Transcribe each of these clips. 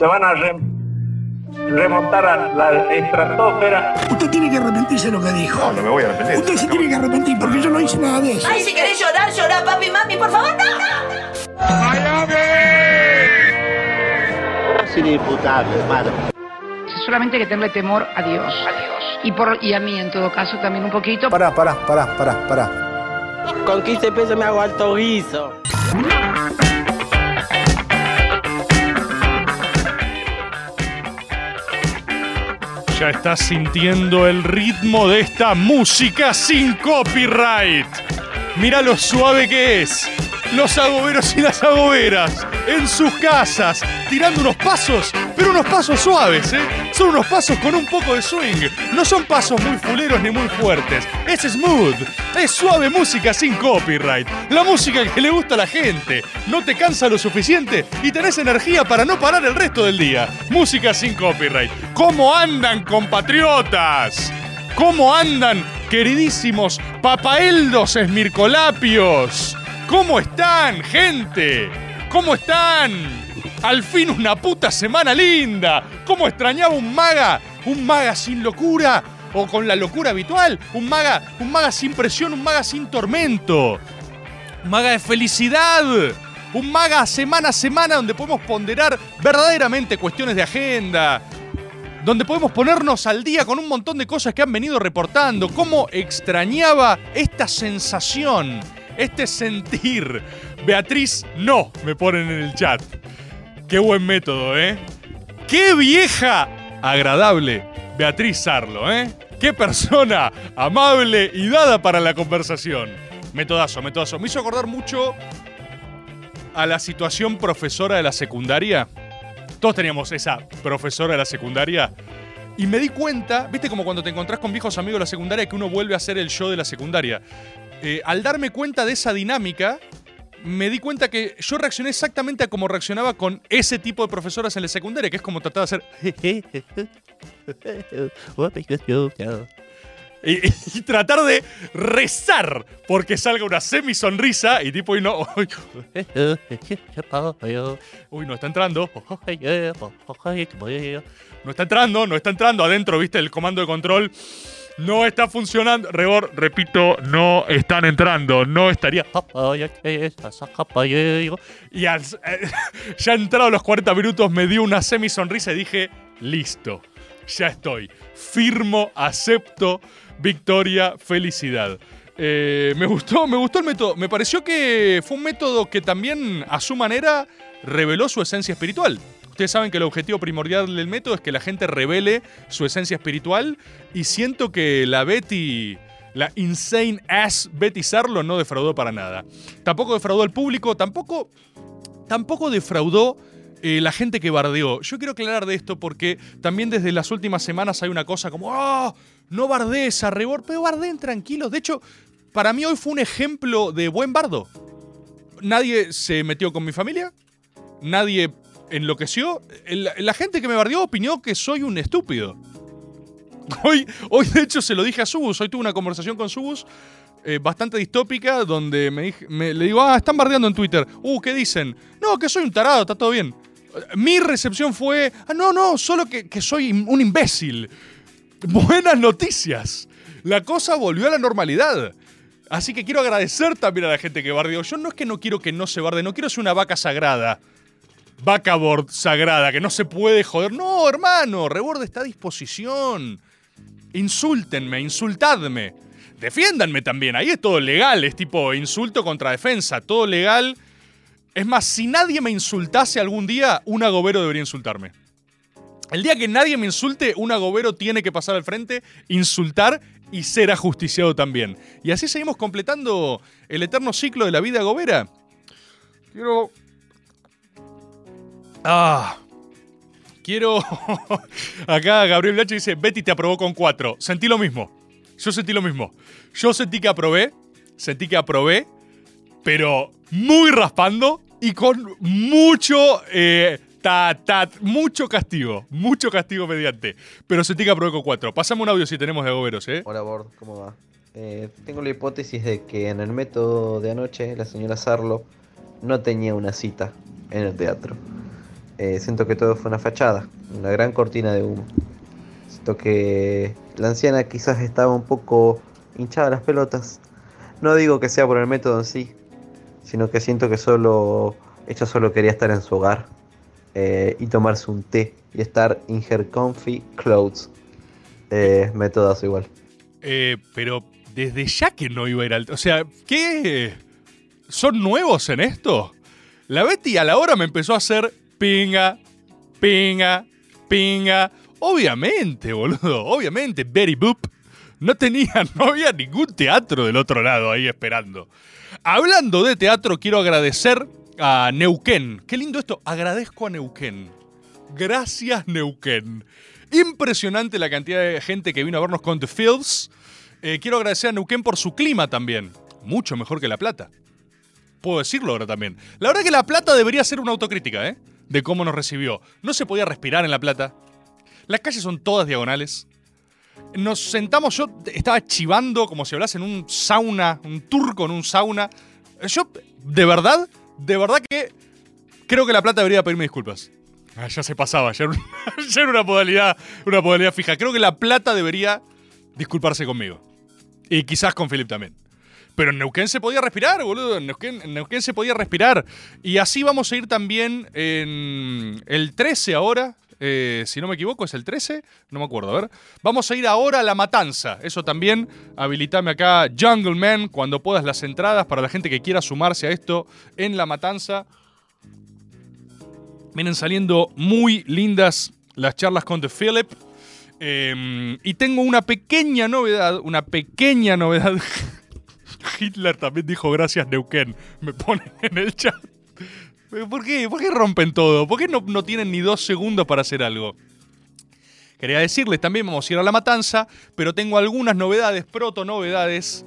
se van a remontar a la estratosfera. Usted tiene que arrepentirse de lo que dijo. No, no me voy a arrepentir. Usted se tiene que arrepentir porque yo no hice nada de eso. Ay, si querés llorar, llorar, papi, mami, por favor, no, no. Es inimputable, hermano. Solamente hay que tenerle temor a Dios. A Dios. Y, por, y a mí, en todo caso, también un poquito. Pará, pará, pará, pará, pará. Con 15 pesos me hago alto guiso. Estás sintiendo el ritmo de esta música sin copyright. Mira lo suave que es. Los agoberos y las agoberas en sus casas, tirando unos pasos, pero unos pasos suaves, ¿eh? Son unos pasos con un poco de swing. No son pasos muy fuleros ni muy fuertes. Es smooth. Es suave música sin copyright. La música que le gusta a la gente. No te cansa lo suficiente y tenés energía para no parar el resto del día. Música sin copyright. ¿Cómo andan, compatriotas? ¿Cómo andan, queridísimos papaeldos esmircolapios? ¿Cómo están, gente? ¿Cómo están? Al fin una puta semana linda. ¿Cómo extrañaba un maga? Un maga sin locura o con la locura habitual. Un maga, un maga sin presión, un maga sin tormento. Un maga de felicidad. Un maga semana a semana donde podemos ponderar verdaderamente cuestiones de agenda. Donde podemos ponernos al día con un montón de cosas que han venido reportando. Cómo extrañaba esta sensación este sentir. Beatriz, no, me ponen en el chat. Qué buen método, ¿eh? Qué vieja agradable Beatriz Sarlo, ¿eh? Qué persona amable y dada para la conversación. Metodazo, metodazo. Me hizo acordar mucho a la situación profesora de la secundaria. Todos teníamos esa profesora de la secundaria. Y me di cuenta, viste como cuando te encontrás con viejos amigos de la secundaria que uno vuelve a hacer el show de la secundaria. Eh, al darme cuenta de esa dinámica, me di cuenta que yo reaccioné exactamente a como reaccionaba con ese tipo de profesoras en la secundaria, que es como tratar de hacer... Y, y, tratar de rezar porque salga una semi sonrisa y tipo y no uy no está entrando. No está entrando no está entrando adentro viste el comando de control no está funcionando. Rebor, repito, no están entrando. No estaría. Y al, ya entrado los 40 minutos me dio una semi sonrisa y dije, listo, ya estoy. Firmo, acepto, victoria, felicidad. Eh, me gustó, me gustó el método. Me pareció que fue un método que también, a su manera, reveló su esencia espiritual. Ustedes saben que el objetivo primordial del método es que la gente revele su esencia espiritual y siento que la Betty, la insane ass Betty Sarlo no defraudó para nada. Tampoco defraudó al público, tampoco, tampoco defraudó eh, la gente que bardeó. Yo quiero aclarar de esto porque también desde las últimas semanas hay una cosa como, ¡ah! no bardees a Rebor, pero bardeen tranquilos. De hecho, para mí hoy fue un ejemplo de buen bardo. Nadie se metió con mi familia, nadie enloqueció. La, gente que me bardeó opinó que soy un estúpido. Hoy, hoy, de hecho, se lo dije a Subus. Hoy tuve una conversación con Subus eh, bastante distópica donde me, le digo, ah, están bardeando en Twitter. Uh, ¿qué dicen? No, que soy un tarado, está todo bien. Mi recepción fue, ah, no, no, solo que, que soy un imbécil. Buenas noticias. La cosa volvió a la normalidad. Así que quiero agradecer también a la gente que bardeó. Yo no es que no quiero que no se barde, no quiero ser una vaca sagrada Bacabord sagrada, que no se puede joder. No, hermano, Rebord está a disposición. Insúltenme, insultadme. Defiéndanme también, ahí es todo legal, es tipo insulto contra defensa, todo legal. Es más, si nadie me insultase algún día, un agobero debería insultarme. El día que nadie me insulte, un agobero tiene que pasar al frente, insultar y ser ajusticiado también. Y así seguimos completando el eterno ciclo de la vida agobera. Quiero Ah. Quiero. Acá Gabriel Blacho dice: Betty te aprobó con cuatro. Sentí lo mismo. Yo sentí lo mismo. Yo sentí que aprobé. Sentí que aprobé. Pero muy raspando y con mucho. Eh, mucho castigo. Mucho castigo mediante. Pero sentí que aprobé con cuatro. Pasame un audio si tenemos de agoberos, ¿eh? Hola, Bord. ¿Cómo va? Eh, tengo la hipótesis de que en el método de anoche la señora Sarlo no tenía una cita en el teatro. Eh, siento que todo fue una fachada, una gran cortina de humo. Siento que la anciana quizás estaba un poco hinchada las pelotas. No digo que sea por el método en sí, sino que siento que solo ella solo quería estar en su hogar eh, y tomarse un té y estar in her comfy clothes. Eh, métodos igual. Eh, pero desde ya que no iba a ir al. O sea, ¿qué? ¿Son nuevos en esto? La Betty a la hora me empezó a hacer pinga, pinga, pinga. Obviamente, boludo, obviamente, Betty Boop. No tenía, no había ningún teatro del otro lado ahí esperando. Hablando de teatro, quiero agradecer a Neuquén. Qué lindo esto. Agradezco a Neuquén. Gracias, Neuquén. Impresionante la cantidad de gente que vino a vernos con The Fields. Eh, quiero agradecer a Neuquén por su clima también. Mucho mejor que La Plata. Puedo decirlo ahora también. La verdad que La Plata debería ser una autocrítica, ¿eh? De cómo nos recibió. No se podía respirar en La Plata. Las calles son todas diagonales. Nos sentamos, yo estaba chivando como si hablase en un sauna, un turco en un sauna. Yo, de verdad, de verdad que creo que La Plata debería pedirme disculpas. Ah, ya se pasaba, ya era, una, modalidad, una modalidad fija. Creo que La Plata debería disculparse conmigo. Y quizás con Philip también. Pero en Neuquén se podía respirar, boludo. En Neuquén, se podía respirar. Y así vamos a ir también en el 13 ahora. eh, si no me equivoco, es el 13. No me acuerdo, a ver. Vamos a ir ahora a La Matanza. Eso también. Habilitame acá Jungle Man cuando puedas las entradas para la gente que quiera sumarse a esto en La Matanza. Vienen saliendo muy lindas las charlas con The Philip. Eh, y tengo una pequeña novedad, una pequeña novedad. Hitler también dijo gracias Neuquén. Me ponen en el chat. ¿Por qué? ¿Por qué rompen todo? ¿Por qué no, no tienen ni dos segundos para hacer algo? Quería decirles también, vamos a ir a la matanza, pero tengo algunas novedades, proto novedades.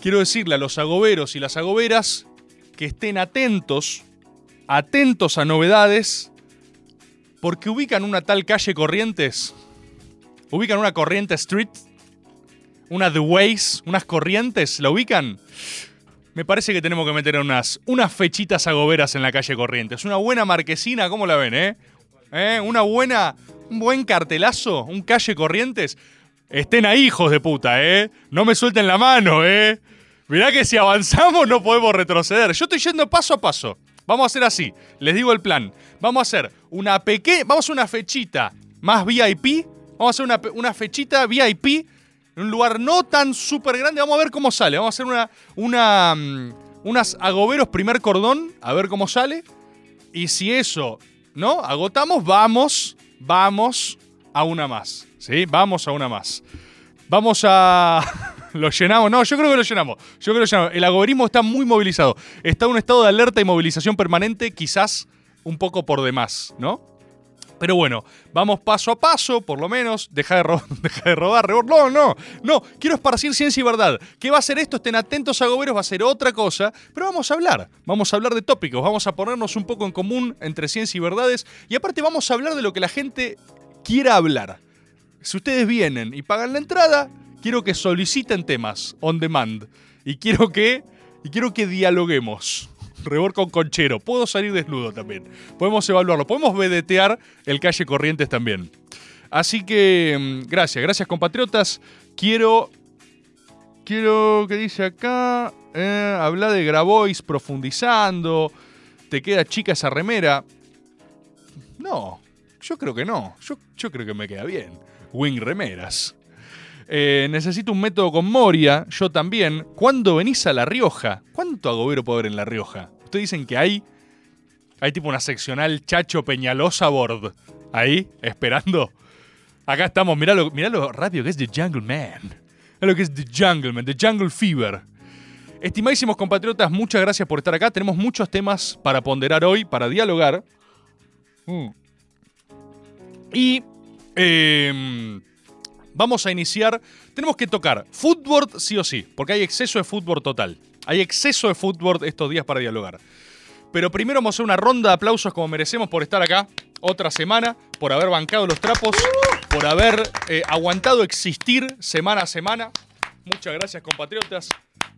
Quiero decirle a los agoberos y las agoberas que estén atentos, atentos a novedades, porque ubican una tal calle Corrientes, ubican una Corriente Street, una The Ways, unas Corrientes, ¿la ubican? Me parece que tenemos que meter unas, unas fechitas agoberas en la calle Corrientes. Una buena marquesina, ¿cómo la ven, eh? ¿Eh? Una buena, un buen cartelazo, un calle Corrientes. Estén ahí, hijos de puta, ¿eh? No me suelten la mano, ¿eh? Mirá que si avanzamos no podemos retroceder. Yo estoy yendo paso a paso. Vamos a hacer así. Les digo el plan. Vamos a hacer una pequeña. Vamos a una fechita más VIP. Vamos a hacer una, una fechita VIP un lugar no tan súper grande. Vamos a ver cómo sale. Vamos a hacer una. una mm, unas agoberos primer cordón. A ver cómo sale. Y si eso, ¿no? Agotamos, vamos. Vamos a una más. ¿Sí? Vamos a una más. Vamos a. Lo llenamos. No, yo creo que lo llenamos. Yo creo que lo llenamos. El agoberismo está muy movilizado. Está en un estado de alerta y movilización permanente, quizás un poco por demás, ¿no? Pero bueno, vamos paso a paso, por lo menos. Deja de, ro- deja de robar, rebor- No, no, no. Quiero esparcir ciencia y verdad. ¿Qué va a ser esto? Estén atentos, agoberos. Va a ser otra cosa. Pero vamos a hablar. Vamos a hablar de tópicos. Vamos a ponernos un poco en común entre ciencia y verdades. Y aparte, vamos a hablar de lo que la gente quiera hablar. Si ustedes vienen y pagan la entrada, quiero que soliciten temas on demand. Y quiero que, y quiero que dialoguemos. Rebor con conchero. Puedo salir desnudo también. Podemos evaluarlo. Podemos vedetear el calle Corrientes también. Así que, mm, gracias, gracias compatriotas. Quiero. Quiero. ¿Qué dice acá? Eh, habla de Grabois profundizando. Te queda chica esa remera. No, yo creo que no. Yo, yo creo que me queda bien. Wing remeras. Eh, necesito un método con Moria, yo también. ¿Cuándo venís a La Rioja? ¿Cuánto agobero puede haber en La Rioja? Ustedes dicen que hay. Hay tipo una seccional Chacho Peñalosa Board. Ahí, esperando. Acá estamos, mirá lo, mirá lo rápido que es The Jungle Man. Mirá lo que es The Jungle Man, The Jungle Fever. Estimadísimos compatriotas, muchas gracias por estar acá. Tenemos muchos temas para ponderar hoy, para dialogar. Mm. Y em, vamos a iniciar. Tenemos que tocar fútbol sí o sí, porque hay exceso de fútbol total. Hay exceso de fútbol estos días para dialogar. Pero primero vamos a hacer una ronda de aplausos como merecemos por estar acá otra semana, por haber bancado los trapos, por haber eh, aguantado existir semana a semana. Muchas gracias, compatriotas.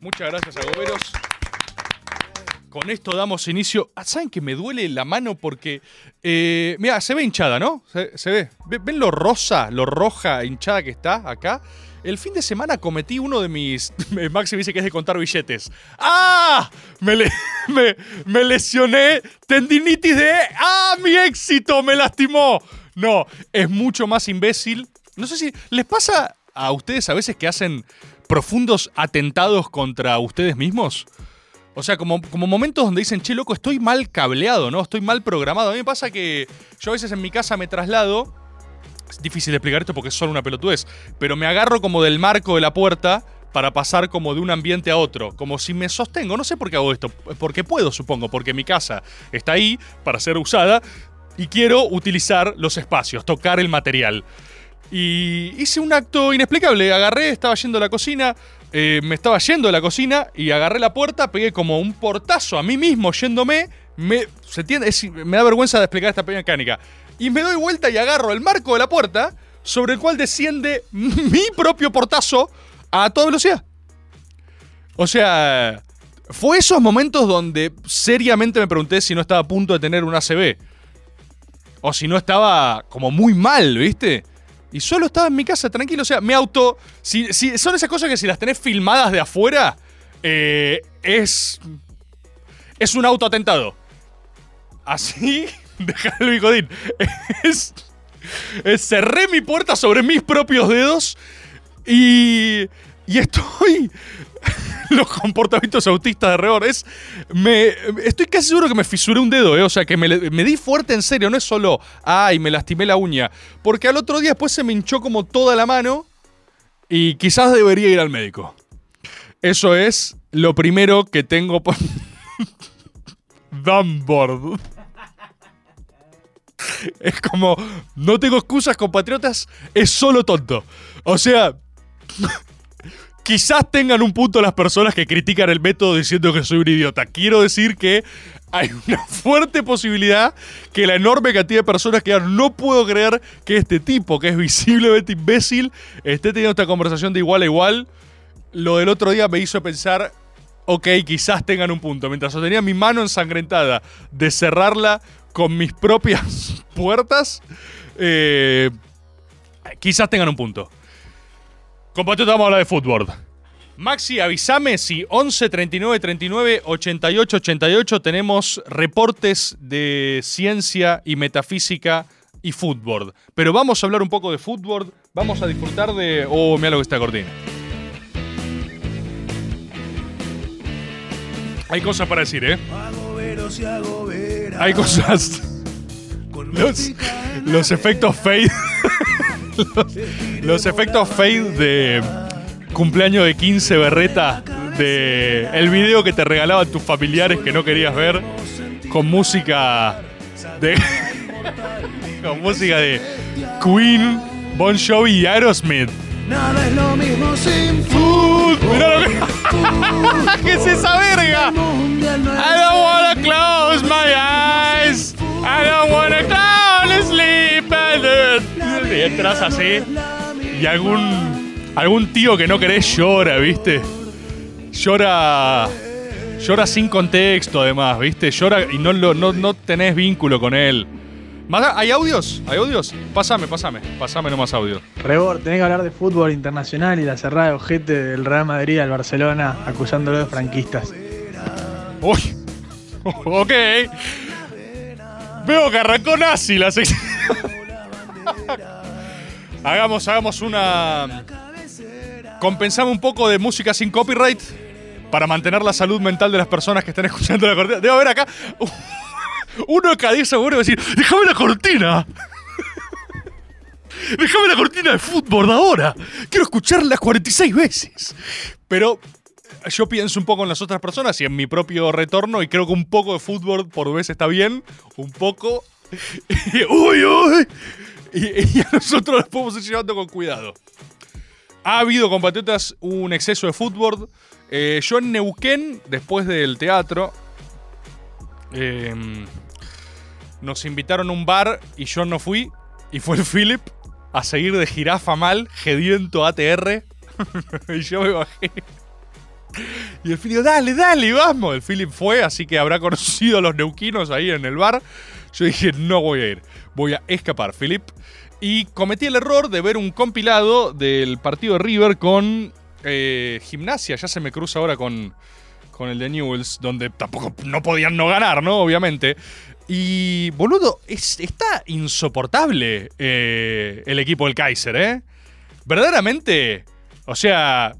Muchas gracias, agoberos. Con esto damos inicio. Ah, ¿Saben que me duele la mano? Porque. Eh, mira, se ve hinchada, ¿no? Se, ve. Ve- ¿Ven lo rosa, lo roja hinchada que está acá? El fin de semana cometí uno de mis. Maxi dice que es de contar billetes. ¡Ah! Me, me lesioné. Tendinitis de. ¡Ah! Mi éxito me lastimó. No, es mucho más imbécil. No sé si. ¿Les pasa a ustedes a veces que hacen profundos atentados contra ustedes mismos? O sea, como, como momentos donde dicen, che, loco, estoy mal cableado, ¿no? Estoy mal programado. A mí me pasa que yo a veces en mi casa me traslado. Es difícil de explicar esto porque es solo una pelotudez. Pero me agarro como del marco de la puerta para pasar como de un ambiente a otro. Como si me sostengo. No sé por qué hago esto. Porque puedo, supongo. Porque mi casa está ahí para ser usada. Y quiero utilizar los espacios, tocar el material. Y hice un acto inexplicable. Agarré, estaba yendo a la cocina, eh, me estaba yendo de la cocina y agarré la puerta, pegué como un portazo a mí mismo yéndome. Me, ¿se entiende? Me da vergüenza de explicar esta pequeña mecánica. Y me doy vuelta y agarro el marco de la puerta, sobre el cual desciende mi propio portazo a toda velocidad. O sea, fue esos momentos donde seriamente me pregunté si no estaba a punto de tener un ACB. O si no estaba como muy mal, ¿viste? Y solo estaba en mi casa, tranquilo. O sea, me auto. Si, si- son esas cosas que si las tenés filmadas de afuera, eh, es. Es un autoatentado. Así. Deja el bicodín. Es, es- Cerré mi puerta sobre mis propios dedos. Y. Y estoy. Los comportamientos autistas de Rebor. Es. Me, estoy casi seguro que me fisuré un dedo, ¿eh? O sea, que me, me di fuerte en serio. No es solo. Ay, me lastimé la uña. Porque al otro día después se me hinchó como toda la mano. Y quizás debería ir al médico. Eso es lo primero que tengo por. Dumbboard. Es como. No tengo excusas, compatriotas. Es solo tonto. O sea. Quizás tengan un punto las personas que critican el método diciendo que soy un idiota. Quiero decir que hay una fuerte posibilidad que la enorme cantidad de personas que no puedo creer que este tipo, que es visiblemente imbécil, esté teniendo esta conversación de igual a igual. Lo del otro día me hizo pensar, ok, quizás tengan un punto. Mientras sostenía mi mano ensangrentada de cerrarla con mis propias puertas, eh, quizás tengan un punto. Compatriota, vamos a hablar de fútbol. Maxi, avísame si 11 39 39 88 88 tenemos reportes de ciencia y metafísica y fútbol. Pero vamos a hablar un poco de fútbol, vamos a disfrutar de... Oh, mira lo que está cortina. Hay cosas para decir, ¿eh? Hay cosas... Los, los efectos fade... los, los efectos fade de cumpleaños de 15 berreta de el video que te regalaban tus familiares que no querías ver con música de con música de Queen, Bon Jovi y Aerosmith. Nada es lo mismo sin Mirá lo que- ¿Qué es esa verga? I don't wanna close my eyes. I don't wanna. Y entras así y algún algún tío que no querés llora, ¿viste? Llora llora sin contexto además, ¿viste? Llora y no lo- no, no tenés vínculo con él. ¿Hay audios? ¿Hay audios? Pásame, pásame. Pásame nomás audio. Rebor, tenés que hablar de fútbol internacional y la cerrada de ojete del Real Madrid al Barcelona acusándolo de franquistas. Uy. Ok. Veo que arrancó nazi la sección. hagamos, hagamos una. Compensamos un poco de música sin copyright para mantener la salud mental de las personas que están escuchando la cortina. Debo haber acá. Uno cada diez seguro va a decir: ¡Déjame la cortina! ¡Déjame la cortina de fútbol ahora! Quiero escucharla 46 veces. Pero yo pienso un poco en las otras personas y en mi propio retorno y creo que un poco de fútbol por vez está bien, un poco. ¡Uy, uy! Y, a nosotros los podemos ir llevando con cuidado. Ha habido, compatriotas, un exceso de fútbol. Eh, yo en Neuquén, después del teatro, eh, nos invitaron a un bar y yo no fui. Y fue el Philip a seguir de jirafa mal, gediento ATR. y yo me bajé. Y el Philip, dale, dale, vamos. El Philip fue, así que habrá conocido a los neuquinos ahí en el bar. Yo dije, no voy a ir, voy a escapar, Philip. Y cometí el error de ver un compilado del partido de River con eh, Gimnasia. Ya se me cruza ahora con, con el de Newells, donde tampoco no podían no ganar, ¿no? Obviamente. Y, boludo, es- está insoportable eh, el equipo del Kaiser, ¿eh? Verdaderamente, o sea...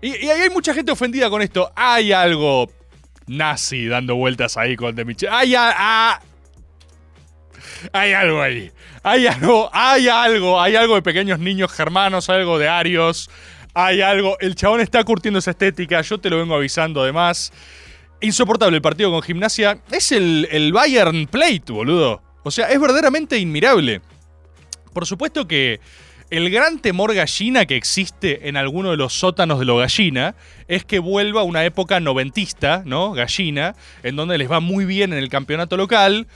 Y, hay mucha gente ofendida con esto. Hay algo nazi dando vueltas ahí con De Michel. Hay, a- ah, hay algo ahí. Hay algo, hay algo, hay algo de pequeños niños germanos, algo de arios. Hay algo. El chabón está curtiendo esa estética. Yo te lo vengo avisando además. Insoportable el partido con gimnasia. Es el, el Bayern Plate, boludo. O sea, es verdaderamente inmirable. Por supuesto que el gran temor gallina que existe en alguno de los sótanos de lo gallina es que vuelva una época noventista, ¿no? Gallina, en donde les va muy bien en el campeonato local,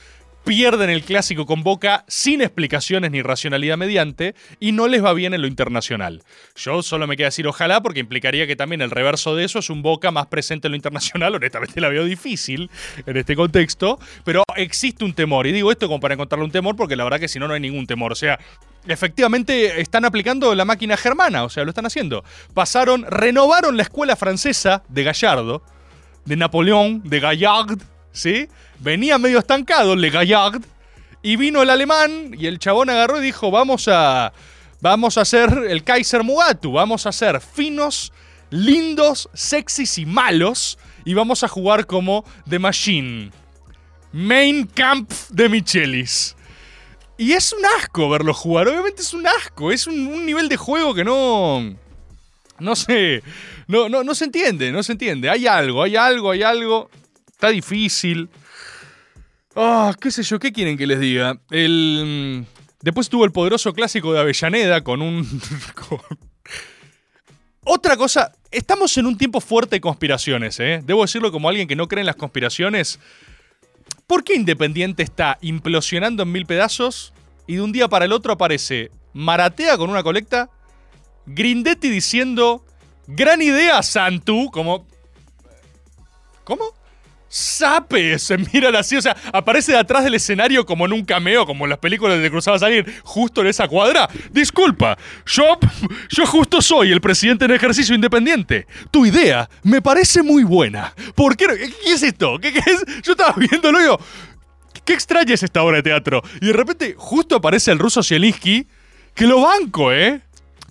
pierden el clásico con Boca sin explicaciones ni racionalidad mediante y no les va bien en lo internacional. Yo solo me queda decir ojalá porque implicaría que también el reverso de eso es un Boca más presente en lo internacional. Honestamente la veo difícil en este contexto, pero existe un temor. Y digo esto como para encontrarle un temor porque la verdad que si no, no hay ningún temor. O sea, efectivamente están aplicando la máquina germana, o sea, lo están haciendo. Pasaron, renovaron la escuela francesa de Gallardo, de Napoleón, de Gallard, ¿sí? Venía medio estancado Le Gallard, y vino el alemán y el chabón agarró y dijo, vamos a, vamos a hacer el Kaiser Mugatu, vamos a ser finos, lindos, sexys y malos, y vamos a jugar como The Machine. Main Camp de Michelis. Y es un asco verlo jugar, obviamente es un asco, es un, un nivel de juego que no... No sé, no, no, no se entiende, no se entiende. Hay algo, hay algo, hay algo. Está difícil. Ah, qué sé yo, ¿qué quieren que les diga? El... mm, Después tuvo el poderoso clásico de Avellaneda con un... Otra cosa, estamos en un tiempo fuerte de conspiraciones, ¿eh? Debo decirlo como alguien que no cree en las conspiraciones. ¿Por qué Independiente está implosionando en mil pedazos y de un día para el otro aparece Maratea con una colecta, Grindetti diciendo, gran idea, Santu, como... ¿Cómo? Sape, se miran así, o sea, aparece de atrás del escenario como en un cameo, como en las películas de Cruzaba Salir, justo en esa cuadra. Disculpa, yo, yo justo soy el presidente en ejercicio independiente. Tu idea me parece muy buena. ¿Por qué? ¿Qué es esto? ¿Qué, qué es? Yo estaba viéndolo y digo, qué extraña es esta obra de teatro. Y de repente justo aparece el ruso Zielinski, que lo banco, ¿eh?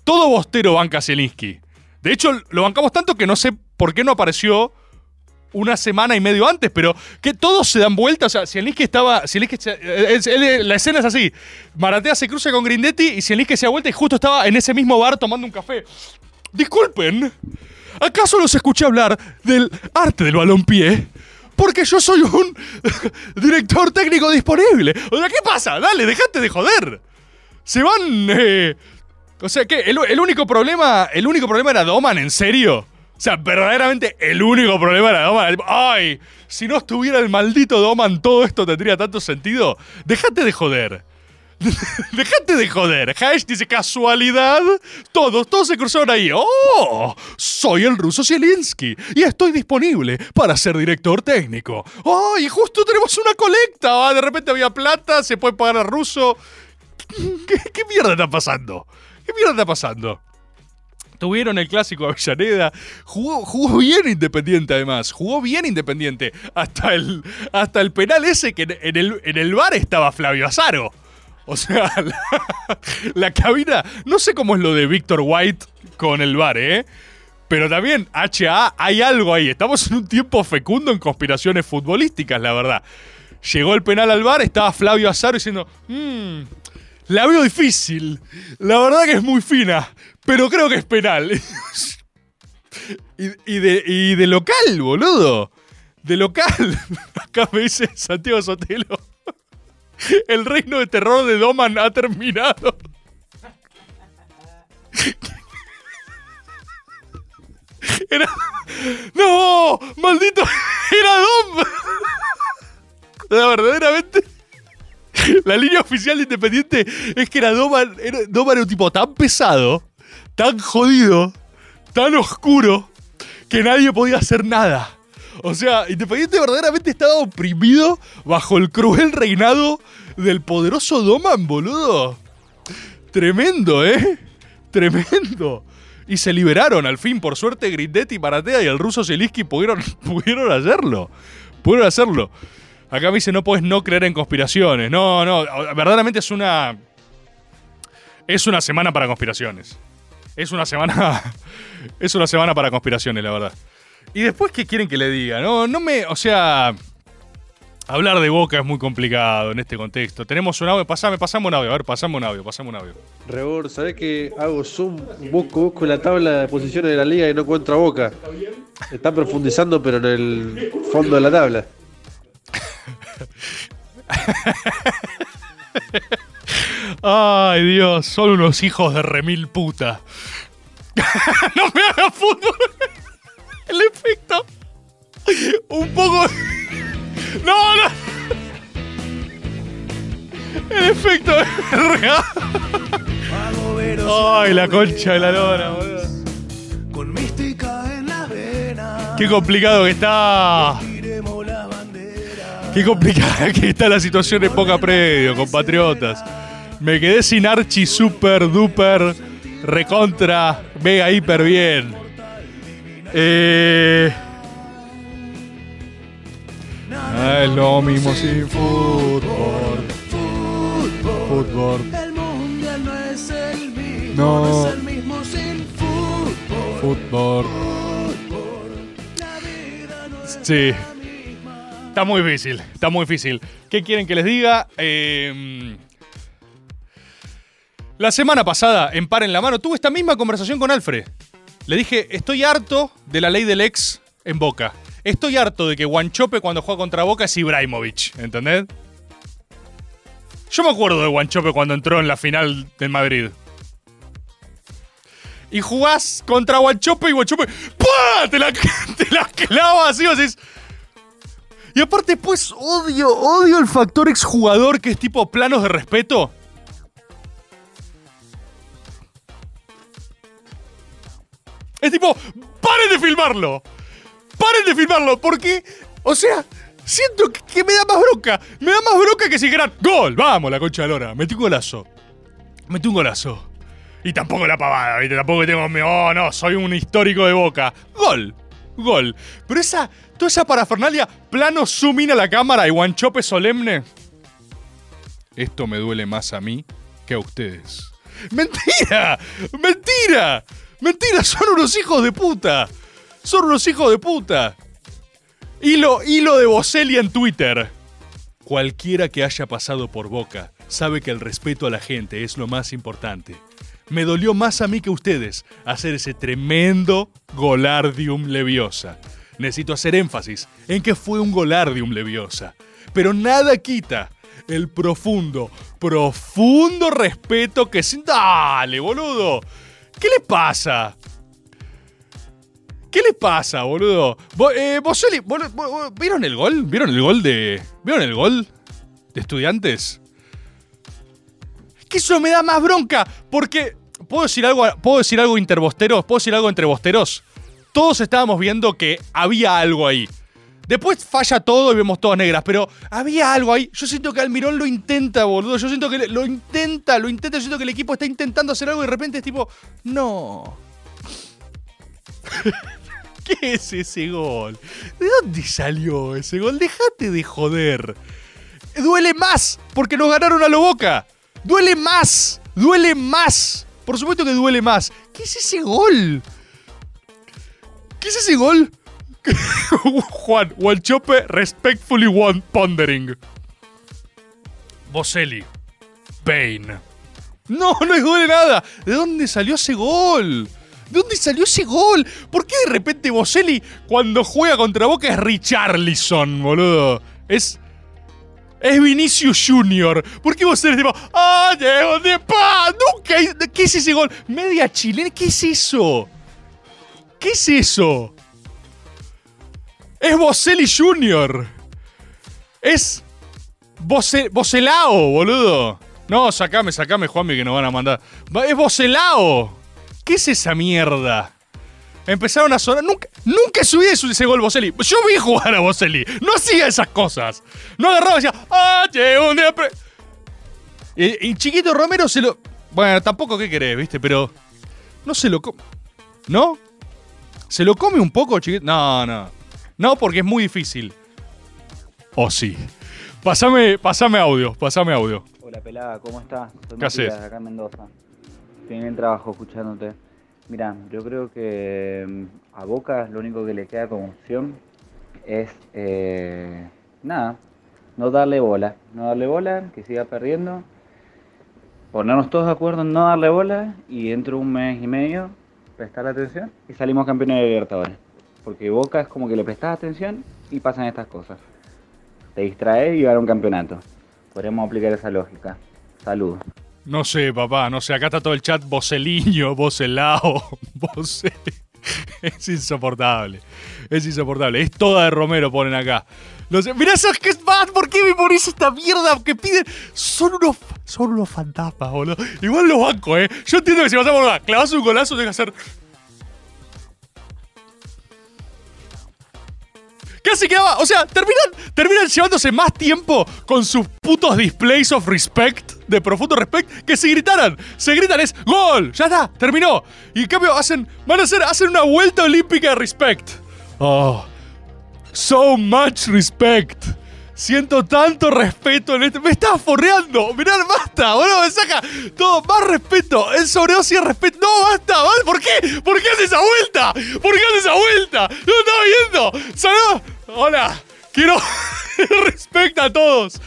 Todo Bostero banca a Zielinski. De hecho, lo bancamos tanto que no sé por qué no apareció una semana y medio antes, pero que todos se dan vuelta. O sea, Zielinski estaba. Zielinski se- eh, es- él- la escena es así: Maratea se cruza con Grindetti y Zielinski se da vuelta y justo estaba en ese mismo bar tomando un café. Disculpen, ¿acaso los escuché hablar del arte del balompié? Porque yo soy un director técnico disponible. O sea, ¿qué pasa? Dale, dejate de joder. Se van. eh, o sea, ¿qué? El, el único problema. El único problema era Doman, ¿en serio? O sea, verdaderamente el único problema era Doman. Ay, si no estuviera el maldito Doman, todo esto tendría tanto sentido. Déjate de joder. Déjate de joder. Hash dice casualidad. Todos, todos se cruzaron ahí. ¡Oh! Soy el ruso Zielinski y estoy disponible para ser director técnico. ¡Oh! Y justo tenemos una colecta. Ah, De repente había plata, se puede pagar al ruso. ¿Qué, qué mierda está pasando? ¿Qué mierda está pasando? Tuvieron el clásico Avellaneda. Jugó, bien Independiente, además. Jugó bien Independiente. Hasta el, hasta el penal ese que en- el, en el bar estaba Flavio Azaro. O sea, la, cabina. No sé cómo es lo de Víctor White con el bar, ¿eh? Pero también, HA, hay algo ahí. Estamos en un tiempo fecundo en conspiraciones futbolísticas, la verdad. Llegó el penal al bar, estaba Flavio Azaro diciendo: Mmm, la veo difícil. La verdad que es muy fina, pero creo que es penal. y, de, y de local, boludo. De local. Acá me dice Santiago Sotelo. El reino de terror de Doman ha terminado. Era. ¡No! ¡Maldito! ¡Era Dom! La verdaderamente. La línea oficial de Independiente es que era Doman, era, Doman era un tipo tan pesado, tan jodido, tan oscuro, que nadie podía hacer nada. O sea, Independiente verdaderamente estaba oprimido bajo el cruel reinado del poderoso Doman, boludo. Tremendo, ¿eh? Tremendo. Y se liberaron al fin, por suerte Grindetti, Maratea y el ruso Zelinsky pudieron, pudieron hacerlo. Pudieron hacerlo. Acá me dice, no puedes no creer en conspiraciones. No, no, verdaderamente es una... Es una semana para conspiraciones. Es una semana... Es una semana para conspiraciones, la verdad. Y después, ¿qué quieren que le diga? No, no me... O sea... Hablar de Boca es muy complicado en este contexto. Tenemos un audio, pasame, pasame un audio, a ver, pasame un audio, pasame un audio. Rebor, ¿sabés que hago zoom? Busco, busco la tabla de posiciones de la liga y no encuentro a Boca. Está profundizando, pero en el fondo de la tabla. Ay, Dios, son unos hijos de remil puta. no me hagas fútbol. El efecto. Un poco. No, no. El efecto es real. Ay, la concha de la lora, boludo. Con mística en la vena. Qué complicado que está. Qué complicada que está la situación en Poca Predio, compatriotas. Me quedé sin Archie super duper recontra mega hiper bien. Eh. Ah, es lo mismo sin fútbol. Fútbol. El mundial no es el mismo. No. No, es el mismo sin fútbol. Fútbol. Sí. Está muy difícil, está muy difícil. ¿Qué quieren que les diga? Eh, la semana pasada, en Par en la Mano, tuve esta misma conversación con Alfred. Le dije, estoy harto de la ley del ex en Boca. Estoy harto de que Guanchope cuando juega contra Boca es Ibrahimovic, ¿entendés? Yo me acuerdo de Guanchope cuando entró en la final del Madrid. Y jugás contra Guanchope y Guanchope ¡pah! Te la, te la clava así, o sea, es- Y aparte, pues, odio, odio el factor exjugador que es tipo planos de respeto. Es tipo, paren de filmarlo. Paren de filmarlo, porque, o sea, siento que, me da más bronca. Me da más bronca que si dijera, gol, vamos, la concha de lora. Metí un golazo. Metí un golazo. Y tampoco la pavada, ¿viste? Tampoco tengo, oh no, soy un histórico de boca. Gol, gol. Pero esa, toda esa parafernalia, plano zoom a la cámara y guanchope solemne. Esto me duele más a mí que a ustedes. ¡Mentira! ¡Mentira! ¡Mentira! ¡Son unos hijos de puta! ¡Son unos hijos de puta! Hilo, hilo de Boselli en Twitter. Cualquiera que haya pasado por Boca sabe que el respeto a la gente es lo más importante. Me dolió más a mí que a ustedes hacer ese tremendo Golardium Leviosa. Necesito hacer énfasis en que fue un Golardium Leviosa. Pero nada quita el profundo, profundo respeto que... ¡Dale, boludo! ¿Qué le pasa? ¿Qué le pasa, boludo? Bo- eh, ¿vieron el gol? ¿Vieron el gol de. ¿Vieron el gol de estudiantes? Que eso me da más bronca, porque. ¿Puedo decir algo, ¿puedo decir algo interbosteros? ¿Puedo decir algo entre bosteros? Todos estábamos viendo que había algo ahí. Después falla todo y vemos todas negras, pero había algo ahí. Yo siento que Almirón lo intenta, boludo. Yo siento que lo intenta, lo intenta. Yo siento que el equipo está intentando hacer algo y de repente es tipo, no. ¿Qué es ese gol? ¿De dónde salió ese gol? Déjate de joder. Duele más porque nos ganaron a lo boca. Duele más. Duele más. Por supuesto que duele más. ¿Qué es ese gol? ¿Qué es ese gol? Juan, Walchope respectfully one pondering. Boselli. Bane. No, no es gol de nada. ¿De dónde salió ese gol? ¿De dónde salió ese gol? ¿Por qué de repente Boselli cuando juega contra Boca es Richarlison, boludo? Es. Es Vinicius Junior. ¿Por qué Boselli es tipo. ¡Ah, Diego pa! ¡Nunca! ¿Qué es ese gol? Media chilena. ¿Qué es eso? ¿Qué es eso? Es Boselli Junior. Es. Bose- Boselao, boludo. No, sacame, sacame, Juanmi, que nos van a mandar. Es Boselao. ¿Qué es esa mierda? Empezaron a sonar. Nunca, nunca subí ese gol Boselli. Yo vi jugar a Boselli. No hacía esas cosas. No agarraba y decía, ¡ah, che, un día pre-". Y, y Chiquito Romero se lo. Bueno, tampoco qué querés, ¿viste? Pero. No se lo come. ¿No? ¿Se lo come un poco, Chiquito? No, no. No, porque es muy difícil. O sí. Pasame, pasame audio, pasame audio. Hola pelada, ¿cómo estás? Soy ¿Qué haces? acá en Mendoza. Estoy en el trabajo escuchándote. Mira, yo creo que mm, a Boca lo único que le queda como opción es eh, nada, no darle bola, no darle bola, que siga perdiendo, ponernos todos de acuerdo en no darle bola y dentro de un mes y medio prestar atención y salimos campeones de Libertadores. Porque Boca es como que le prestas atención y pasan estas cosas. Te distraes y va a un campeonato. Podríamos aplicar esa lógica. Saludos. No sé, papá, no sé. Acá está todo el chat Boceliño, Bocelao, Bose. Es insoportable. Es insoportable. Es toda de Romero, ponen acá. Los, mirá esos que es más. ¿Por qué me pones esta mierda que piden? Son unos, son unos fantasmas, boludo. Igual los bancos, ¿eh? Yo entiendo que si vas a volver, clavas un golazo, tenés que hacer. Casi quedaba. O sea, terminan, terminan llevándose más tiempo con sus putos displays of respect, de profundo respect, que si gritaran. Se gritan, es gol, ya está, terminó. Y en cambio hacen. Van a hacer, hacen una vuelta olímpica de respect. Oh. So much respect. Siento tanto respeto en este. Me estaba forreando. Mirá, basta, boludo. Me saca todo. Más respeto. El sobredosis de respeto. No, basta. ¿Por qué? ¿Por qué hace esa vuelta? ¿Por qué hace esa vuelta? No estaba viendo. Saludos. Hola. Quiero respect a todos.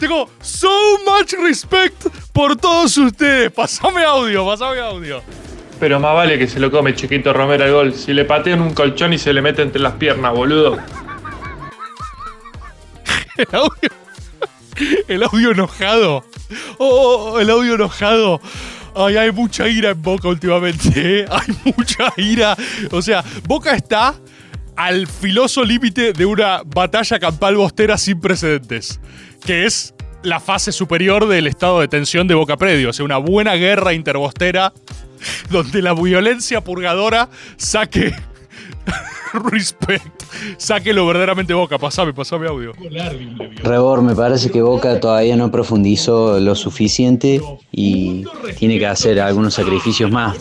Tengo so much respect por todos ustedes. Pasame audio, pasame audio. Pero más vale que se lo come Chiquito Romero el gol. Si le patean un colchón y se le mete entre las piernas, boludo. El audio. El audio enojado. Oh, el audio enojado. Ay, hay mucha ira en Boca últimamente. ¿eh? Hay mucha ira. O sea, Boca está al filoso límite de una batalla campal bostera sin precedentes. Que es la fase superior del estado de tensión de Boca Predio. O sea, una buena guerra interbostera donde la violencia purgadora saque respect. Saque lo verdaderamente Boca. Pasame, pasame audio. Rebor, me parece que Boca todavía no profundizó lo suficiente y tiene que hacer algunos sacrificios más.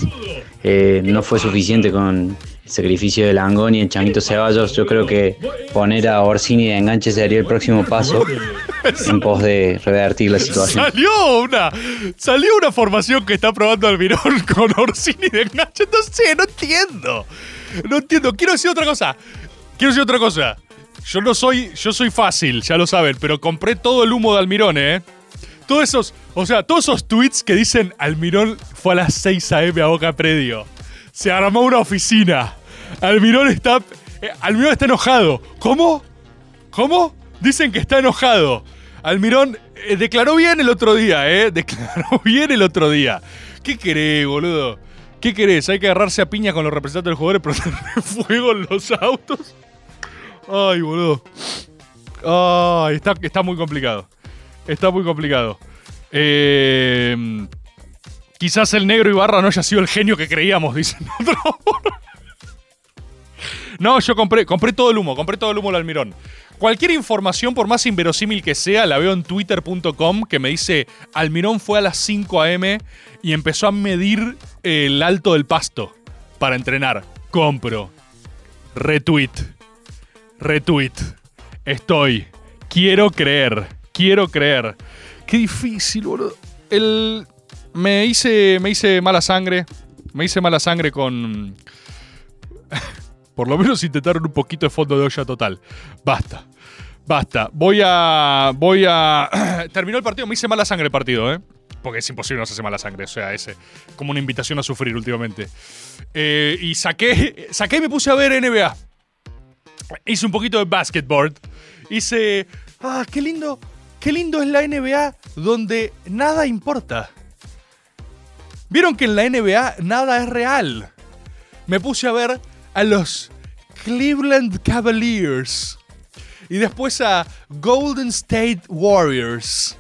Eh, no fue suficiente con el sacrificio de Langoni y el Changuito Ceballos. Yo creo que poner a Orsini de enganche sería el próximo paso en pos de revertir la situación. Salió una, salió una formación que está probando Almirón con Orsini de enganche. No sé, no entiendo. No entiendo. Quiero decir otra cosa. Quiero decir otra cosa. Yo no soy, yo soy fácil, ya lo saben, pero compré todo el humo de Almirón, ¿eh? Todos esos, o sea, todos esos tweets que dicen Almirón fue a las 6 a.m. a Boca Predio. Se armó una oficina. Almirón está, eh, Almirón está enojado. ¿Cómo? ¿Cómo? Dicen que está enojado. Almirón eh, declaró bien el otro día, ¿eh? Declaró bien el otro día. ¿Qué querés, boludo? ¿Qué querés? Hay que agarrarse a piña con los representantes del jugador y prender fuego en los autos. Ay, boludo. Ay, está, está muy complicado. Está muy complicado. Eh, quizás el negro Ibarra no haya sido el genio que creíamos, dicen otro. No, yo compré, compré todo el humo, compré todo el humo del Almirón. Cualquier información, por más inverosímil que sea, la veo en twitter.com que me dice Almirón fue a las 5 a.m. y empezó a medir el alto del pasto para entrenar. Compro. Retweet. Retweet. Estoy. Quiero creer. Quiero creer. Qué difícil, boludo. El... Me hice, me hice mala sangre. Me hice mala sangre con... Por lo menos intentaron un poquito de fondo de olla total. Basta. Basta. Voy a. Voy a. Terminó el partido. Me hice mala sangre el partido, ¿eh? Porque es imposible no hacerse mala sangre. O sea, es eh, como una invitación a sufrir últimamente. Eh, y saqué. Saqué y me puse a ver NBA. Hice un poquito de basketball. Hice. Ah, qué lindo. Qué lindo es la NBA donde nada importa. Vieron que en la NBA nada es real. Me puse a ver a los Cleveland Cavaliers y después a Golden State Warriors.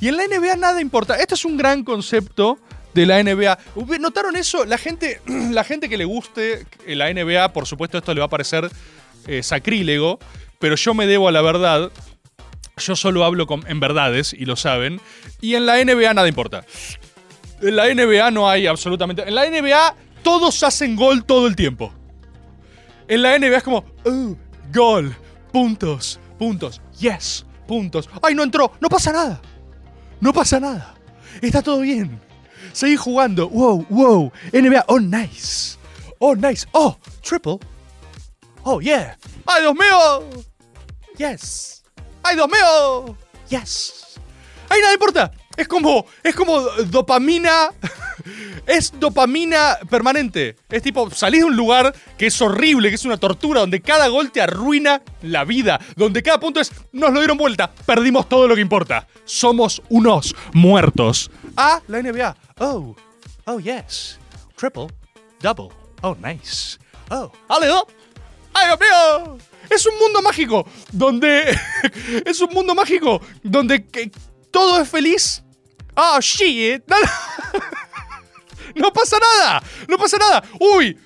Y en la NBA nada importa. Esto es un gran concepto de la NBA. ¿Notaron eso? La gente, la gente que le guste la NBA, por supuesto, esto le va a parecer eh, sacrílego, pero yo me debo a la verdad. Yo solo hablo con, en verdades, y lo saben. Y en la NBA nada importa. En la NBA no hay absolutamente. En la NBA todos hacen gol todo el tiempo. En la NBA es como, "Uh, gol, puntos, puntos, yes, puntos. Ay, no entró, no pasa nada. No pasa nada. Está todo bien. Seguí jugando. Wow, wow. NBA, oh, nice. Oh, nice. Oh, triple. Oh, yeah. ¡Ay, Dios mío! Yes. ¡Ay, Dios mío! Yes. ¡Ay, nada importa! Es como, es como dopamina. Es dopamina permanente. Es tipo, salís de un lugar que es horrible, que es una tortura, donde cada gol te arruina la vida. Donde cada punto es, nos lo dieron vuelta, perdimos todo lo que importa. Somos unos muertos. Ah, la NBA. Oh, oh yes. Triple, double. Oh, nice. Oh, ale. ¡Ay, Dios mío! Es un mundo mágico donde. es un mundo mágico donde todo es feliz. ¡Oh, shit! No, pasa nada. No pasa nada. ¡Uy!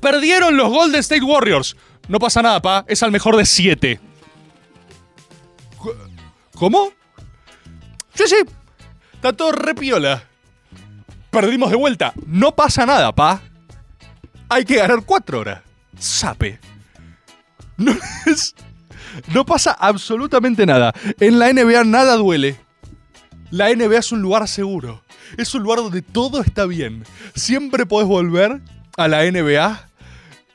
Perdieron los Golden State Warriors. No pasa nada, pa. Es al mejor de siete. ¿Cómo? Sí, sí. Está todo repiola. Perdimos de vuelta. No pasa nada, pa. Hay que ganar cuatro horas. Sape. No, es- no pasa absolutamente nada. En la NBA nada duele. La NBA es un lugar seguro. Es un lugar donde todo está bien. Siempre podés volver a la NBA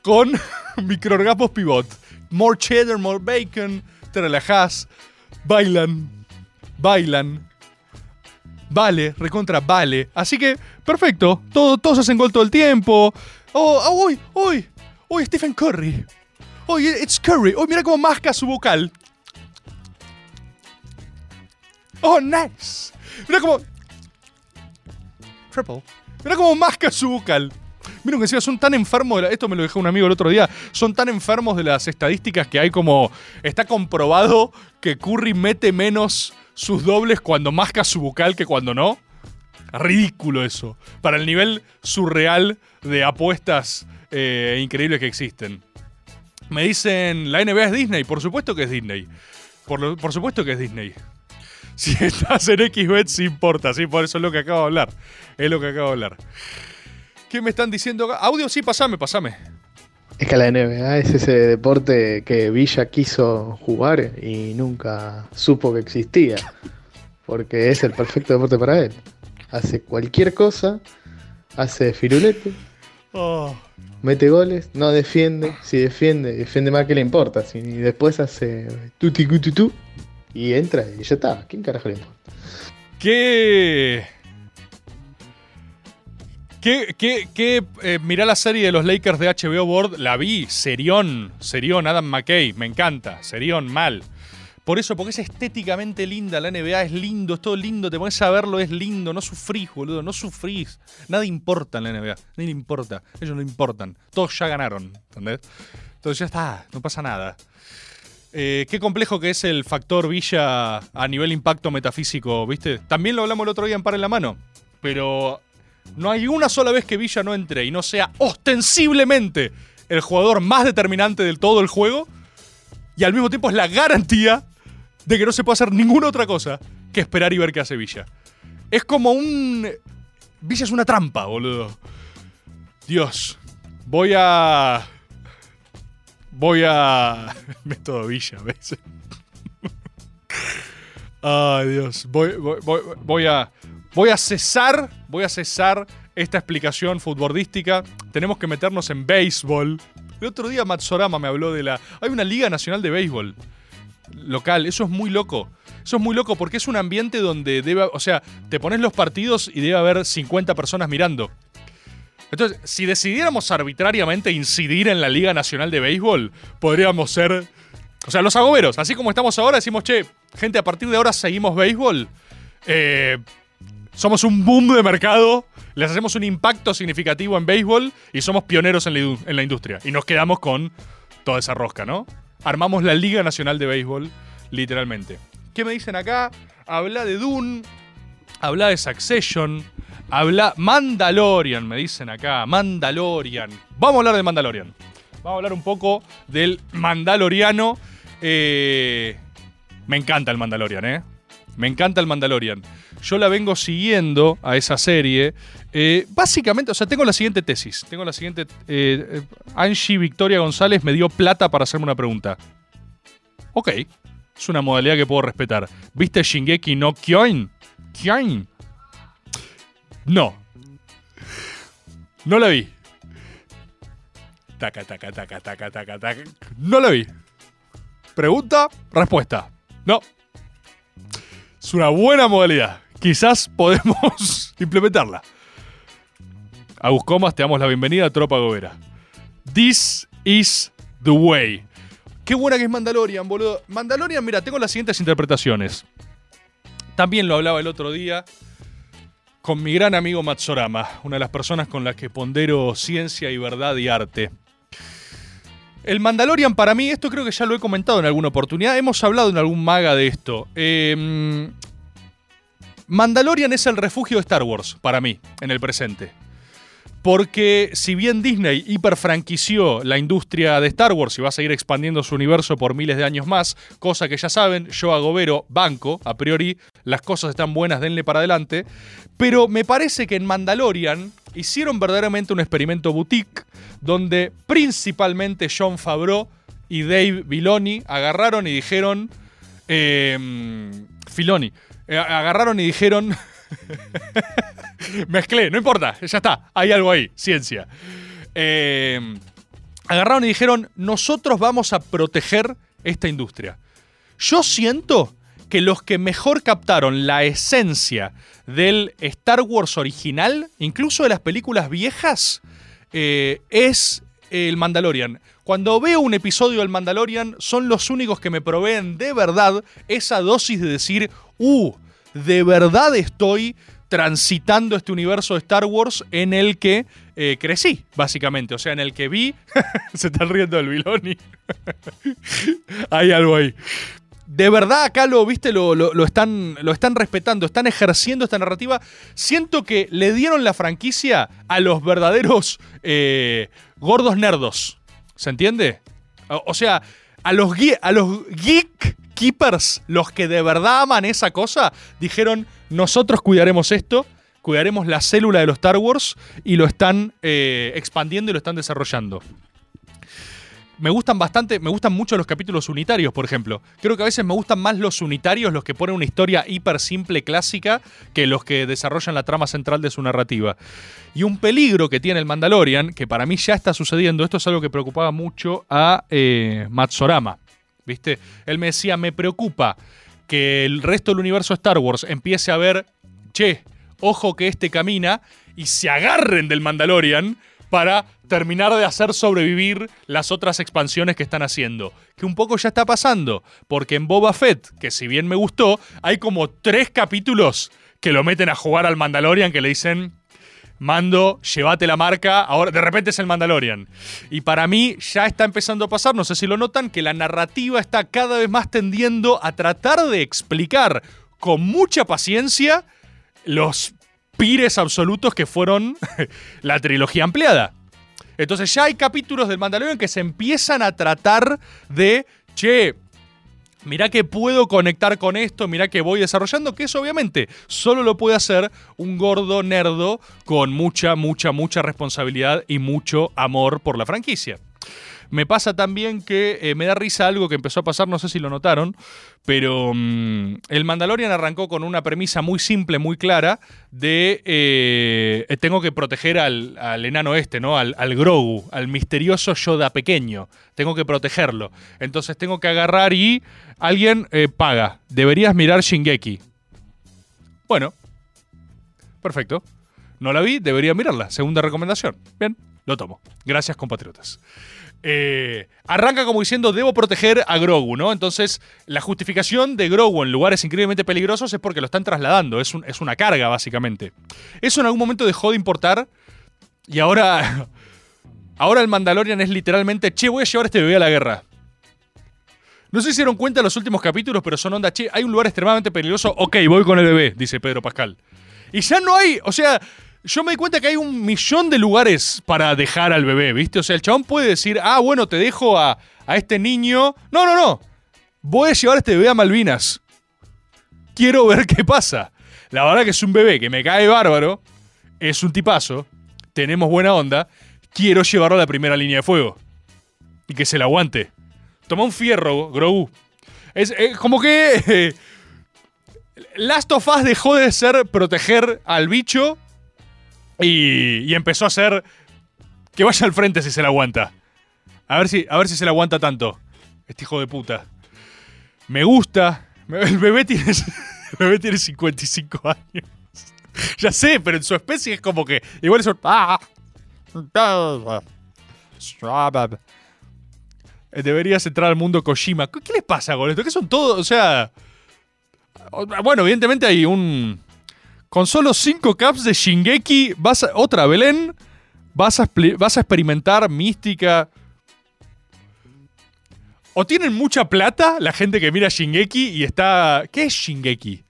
con microorgasmos pivot. More cheddar, more bacon. Te relajás. Bailan. Bailan. Vale, recontra vale. Así que, perfecto. Todo, todos hacen gol todo el tiempo. Oh, oh, uy, uy. Uy, Stephen Curry. Uy, it's Curry. Uy, mira cómo masca su vocal. Oh, nice. Mira cómo. Triple. Mira cómo masca su vocal. Mira que encima son tan enfermos de la- Esto me lo dejó un amigo el otro día. Son tan enfermos de las estadísticas que hay como. Está comprobado que Curry mete menos sus dobles cuando masca su vocal que cuando no. Ridículo eso. Para el nivel surreal de apuestas eh, increíbles que existen. Me dicen, la NBA es Disney. Por supuesto que es Disney. Por, por supuesto que es Disney. Si estás en XBet, sí importa, sí, por eso es lo que acabo de hablar. Es lo que acabo de hablar. ¿Qué me están diciendo acá? Audio, sí, pasame, pasame. Es que la NBA es ese deporte que Villa quiso jugar y nunca supo que existía. Porque es el perfecto deporte para él. Hace cualquier cosa, hace firulete, Oh. mete goles, no defiende. Si defiende, defiende más que le importa. Si después hace tuti tu y entra y ya está. ¿Quién carajo le importa? ¿Qué. ¿Qué, qué, qué eh, mirá la serie de los Lakers de HBO Board? La vi, serión, serión, Adam McKay, me encanta, serión, mal. Por eso, porque es estéticamente linda, la NBA es lindo, es todo lindo, te pones a verlo, es lindo, no sufrís, boludo, no sufrís. Nada importa en la NBA, ni le importa, ellos no importan, todos ya ganaron, ¿entendés? Entonces ya está, no pasa nada. Eh, qué complejo que es el factor Villa a nivel impacto metafísico, ¿viste? También lo hablamos el otro día en Par en la Mano. Pero no hay una sola vez que Villa no entre y no sea ostensiblemente el jugador más determinante del todo el juego. Y al mismo tiempo es la garantía de que no se puede hacer ninguna otra cosa que esperar y ver qué hace Villa. Es como un. Villa es una trampa, boludo. Dios. Voy a. Voy a. Método Villa, ¿ves? Ay, Dios. Voy, voy, voy, a. Voy a cesar. Voy a cesar esta explicación futbolística. Tenemos que meternos en béisbol. El otro día Matsorama me habló de la. Hay una Liga Nacional de Béisbol local. Eso es muy loco. Eso es muy loco porque es un ambiente donde debe. O sea, te pones los partidos y debe haber 50 personas mirando. Entonces, si decidiéramos arbitrariamente incidir en la Liga Nacional de Béisbol, podríamos ser. O sea, los agoberos, así como estamos ahora, decimos, che, gente, a partir de ahora seguimos béisbol. Eh, somos un boom de mercado, les hacemos un impacto significativo en béisbol y somos pioneros en la, en la industria. Y nos quedamos con toda esa rosca, ¿no? Armamos la Liga Nacional de Béisbol, literalmente. ¿Qué me dicen acá? Habla de Dune. habla de Succession, habla Mandalorian, me dicen acá, Mandalorian. Vamos a hablar de Mandalorian. Vamos a hablar un poco del Mandaloriano. Eh, me encanta el Mandalorian, ¿eh? Me encanta el Mandalorian. Yo la vengo siguiendo a esa serie. Eh, básicamente, o sea, tengo la siguiente tesis. Tengo la siguiente. eh, eh, Angie Victoria González me dio plata para hacerme una pregunta. Ok. Es una modalidad que puedo respetar. ¿Viste Shingeki no Kyoin? Kyoin. No. No la vi. Taca, taca, taca, taca, taca, taca. No la vi. Pregunta, respuesta. No. Es una buena modalidad. Quizás podemos implementarla. Agus Comas, te damos la bienvenida a Tropa Gobera. This is the way. Qué buena que es Mandalorian, boludo. Mandalorian, mira, tengo las siguientes interpretaciones. También lo hablaba el otro día con mi gran amigo Matsorama, una de las personas con las que pondero ciencia y verdad y arte. El Mandalorian para mí, esto creo que ya lo he comentado en alguna oportunidad, hemos hablado en algún maga de esto. Eh, Mandalorian es el refugio de Star Wars para mí, en el presente. Porque si bien Disney hiperfranquició la industria de Star Wars y va a seguir expandiendo su universo por miles de años más, cosa que ya saben, yo a Gobero banco, a priori las cosas están buenas, denle para adelante, pero me parece que en Mandalorian hicieron verdaderamente un experimento boutique donde principalmente John Favreau y Dave Filoni agarraron y dijeron... Eh, Filoni. agarraron y dijeron... Mezclé, no importa, ya está, hay algo ahí, ciencia. Eh, agarraron y dijeron, nosotros vamos a proteger esta industria. Yo siento que los que mejor captaron la esencia del Star Wars original, incluso de las películas viejas, eh, es el Mandalorian. Cuando veo un episodio del Mandalorian, son los únicos que me proveen de verdad esa dosis de decir, uh, de verdad estoy transitando este universo de Star Wars en el que eh, crecí, básicamente. O sea, en el que vi. Se están riendo del Viloni. Hay algo ahí. De verdad, acá lo, viste, lo, están, lo están respetando, están ejerciendo esta narrativa. Siento que le dieron la franquicia a los verdaderos eh, gordos nerdos. ¿Se entiende? O, sea, a los, a los geek keepers, los que de verdad aman esa cosa, dijeron, nosotros cuidaremos esto, cuidaremos la célula de los Star Wars y lo están eh, expandiendo y lo están desarrollando. Me gustan bastante, me gustan mucho los capítulos unitarios, por ejemplo. Creo que a veces me gustan más los unitarios, los que ponen una historia hiper simple, clásica, que los que desarrollan la trama central de su narrativa. Y un peligro que tiene el Mandalorian, que para mí ya está sucediendo, esto es algo que preocupaba mucho a eh, Matsorama. ¿Viste? Él me decía, me preocupa que el resto del universo Star Wars empiece a ver, che, ojo que este camina, y se agarren del Mandalorian para terminar de hacer sobrevivir las otras expansiones que están haciendo. Que un poco ya está pasando, porque en Boba Fett, que si bien me gustó, hay como tres capítulos que lo meten a jugar al Mandalorian que le dicen, Mando, llévate la marca, ahora de repente es el Mandalorian. Y para mí ya está empezando a pasar, no sé si lo notan, que la narrativa está cada vez más tendiendo a tratar de explicar con mucha paciencia los pires absolutos que fueron la trilogía ampliada. Entonces ya hay capítulos del Mandalorian que se empiezan a tratar de, che, mirá que puedo conectar con esto, mirá que voy desarrollando, que eso obviamente solo lo puede hacer un gordo nerdo con mucha, mucha, mucha responsabilidad y mucho amor por la franquicia. Me pasa también que eh, me da risa algo que empezó a pasar, no sé si lo notaron, pero mm, el Mandalorian arrancó con una premisa muy simple, muy clara, de eh, eh, tengo que proteger al, enano este, ¿no? Al, Grogu, al misterioso Yoda pequeño. Tengo que protegerlo. Entonces tengo que agarrar y alguien paga. Deberías mirar Shingeki. Bueno, perfecto. No la vi, debería mirarla. Segunda recomendación. Bien, lo tomo. Gracias, compatriotas. Eh, arranca como diciendo, debo proteger a Grogu, ¿no? Entonces, la justificación de Grogu en lugares increíblemente peligrosos es porque lo están trasladando, es, un- es una carga, básicamente. Eso en algún momento dejó de importar y ahora, ahora el Mandalorian es literalmente, che, voy a llevar a este bebé a la guerra. No se dieron cuenta en los últimos capítulos, pero son onda, che, hay un lugar extremadamente peligroso. Ok, voy con el bebé, dice Pedro Pascal. Y ya no hay, o sea, yo me di cuenta que hay un millón de lugares para dejar al bebé, ¿viste? O sea, el chabón puede decir, ah, bueno, te dejo a, a este niño. No, no, no. Voy a llevar a este bebé a Malvinas. Quiero ver qué pasa. La verdad que es un bebé que me cae bárbaro. Es un tipazo. Tenemos buena onda. Quiero llevarlo a la primera línea de fuego. Y que se la aguante. Toma un fierro, Grogu. Es, como que. eh, Last of Us dejó de ser proteger al bicho y, empezó a ser que vaya al frente si se la aguanta. A ver si, a ver si se la aguanta tanto. Este hijo de puta. Me gusta. El bebé tiene, el bebé tiene 55 años. Ya sé, pero en su especie es como que. Igual es un. Ah, Deberías entrar al mundo Kojima. ¿Qué les pasa con esto? ¿Qué son todos? O sea. Bueno, evidentemente hay un. Con solo 5 caps de Shingeki, vas a, otra Belén, vas a, vas a experimentar mística. O tienen mucha plata la gente que mira Shingeki y está. ¿Qué es Shingeki?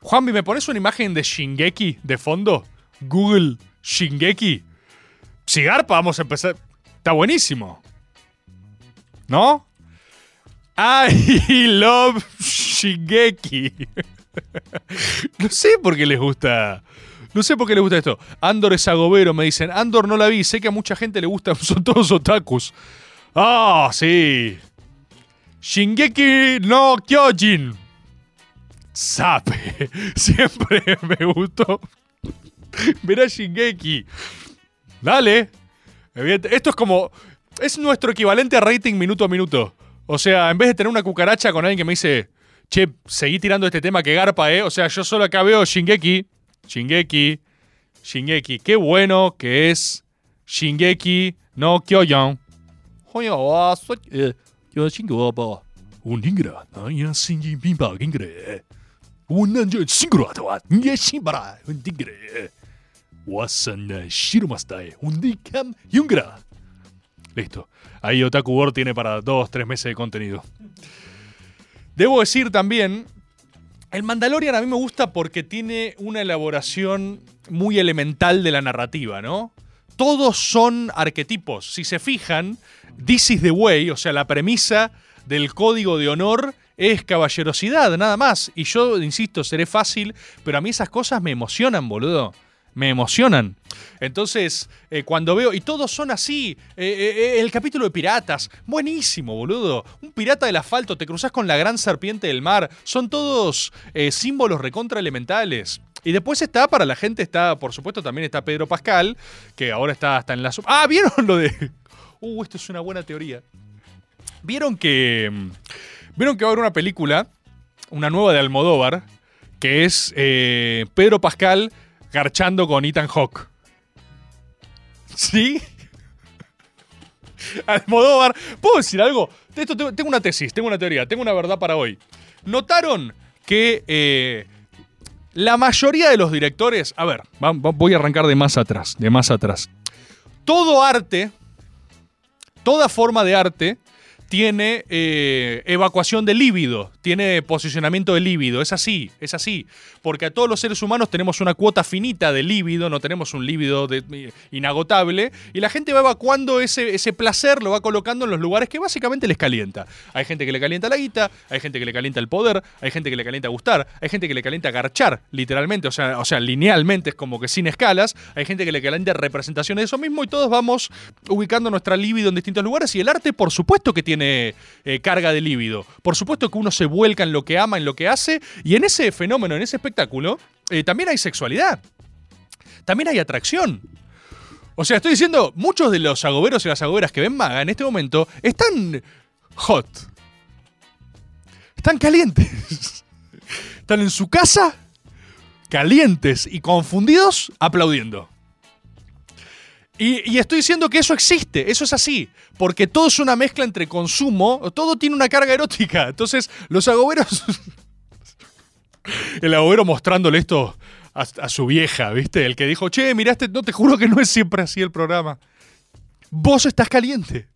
Juanvi, ¿me pones una imagen de Shingeki de fondo? Google Shingeki. Cigarpa, vamos a empezar. Está buenísimo. ¿No? I love Shingeki. no sé por qué les gusta. No sé por qué les gusta esto. Andor es agobero, me dicen. Andor no la vi. Sé que a mucha gente le gusta. Son todos otakus. Ah, sí. Shingeki no Kyojin. Sape. Siempre me gustó. Mirá Shingeki. Dale. Esto es como. Es nuestro equivalente a rating minuto a minuto. O sea, en vez de tener una cucaracha con alguien que me dice, che, seguí tirando este tema que garpa, ¿eh? O sea, yo solo acá veo Shingeki. Shingeki. Shingeki. Qué bueno que es Shingeki no Kyoyan. Un ingra, ya sin bimba ingre. Un anjo sin grata, ya sin bara, un tigre. Wasan Shirumasta, un dikam yungra. Listo. Ahí Otaku World tiene para dos, tres meses de contenido. Debo decir también, el Mandalorian a mí me gusta porque tiene una elaboración muy elemental de la narrativa, ¿no? Todos son arquetipos. Si se fijan, this is the way, o sea, la premisa del código de honor es caballerosidad, nada más. Y yo, insisto, seré fácil, pero a mí esas cosas me emocionan, boludo. Me emocionan. Entonces, eh, cuando veo, y todos son así, eh, eh, el capítulo de piratas, buenísimo, boludo. Un pirata del asfalto, te cruzas con la gran serpiente del mar, son todos símbolos recontra elementales. Y después está, para la gente está, por supuesto, también está Pedro Pascal, que ahora está hasta en la... Ah, ¿vieron lo de... Uh, esto es una buena teoría. ¿Vieron que... ¿Vieron que va a haber una película, una nueva de Almodóvar, que es Pedro Pascal garchando con Ethan Hawke? ¿Sí? Almodóvar. ¿Puedo decir algo? Esto tengo, una tesis, tengo una teoría, tengo una verdad para hoy. ¿Notaron que eh, la mayoría de los directores... A ver, voy a arrancar de más atrás, de más atrás. Todo arte, toda forma de arte tiene eh, evacuación de líbido, tiene posicionamiento de líbido, es así, es así, porque a todos los seres humanos tenemos una cuota finita de líbido, no tenemos un líbido de- inagotable, y la gente va evacuando ese, ese placer, lo va colocando en los lugares que básicamente les calienta. Hay gente que le calienta la guita, hay gente que le calienta el poder, hay gente que le calienta gustar, hay gente que le calienta garchar, literalmente, o sea, o sea, linealmente, es como que sin escalas, hay gente que le calienta representaciones de eso mismo, y todos vamos ubicando nuestra líbido en distintos lugares, y el arte, por supuesto que tiene eh, carga de líbido, por supuesto que uno se vuelca en lo que ama, en lo que hace, y en ese fenómeno, en ese espectáculo, eh, también hay sexualidad, también hay atracción. O sea, estoy diciendo, muchos de los agoberos y las agoberas que ven Maga en este momento están hot. Están calientes. Están en su casa, calientes y confundidos, aplaudiendo. Y, estoy diciendo que eso existe, eso es así, porque todo es una mezcla entre consumo, todo tiene una carga erótica. Entonces, los agoberos. El agobero mostrándole esto a, a su vieja, ¿viste? El que dijo, che, miraste, no te juro que no es siempre así el programa. Vos estás caliente.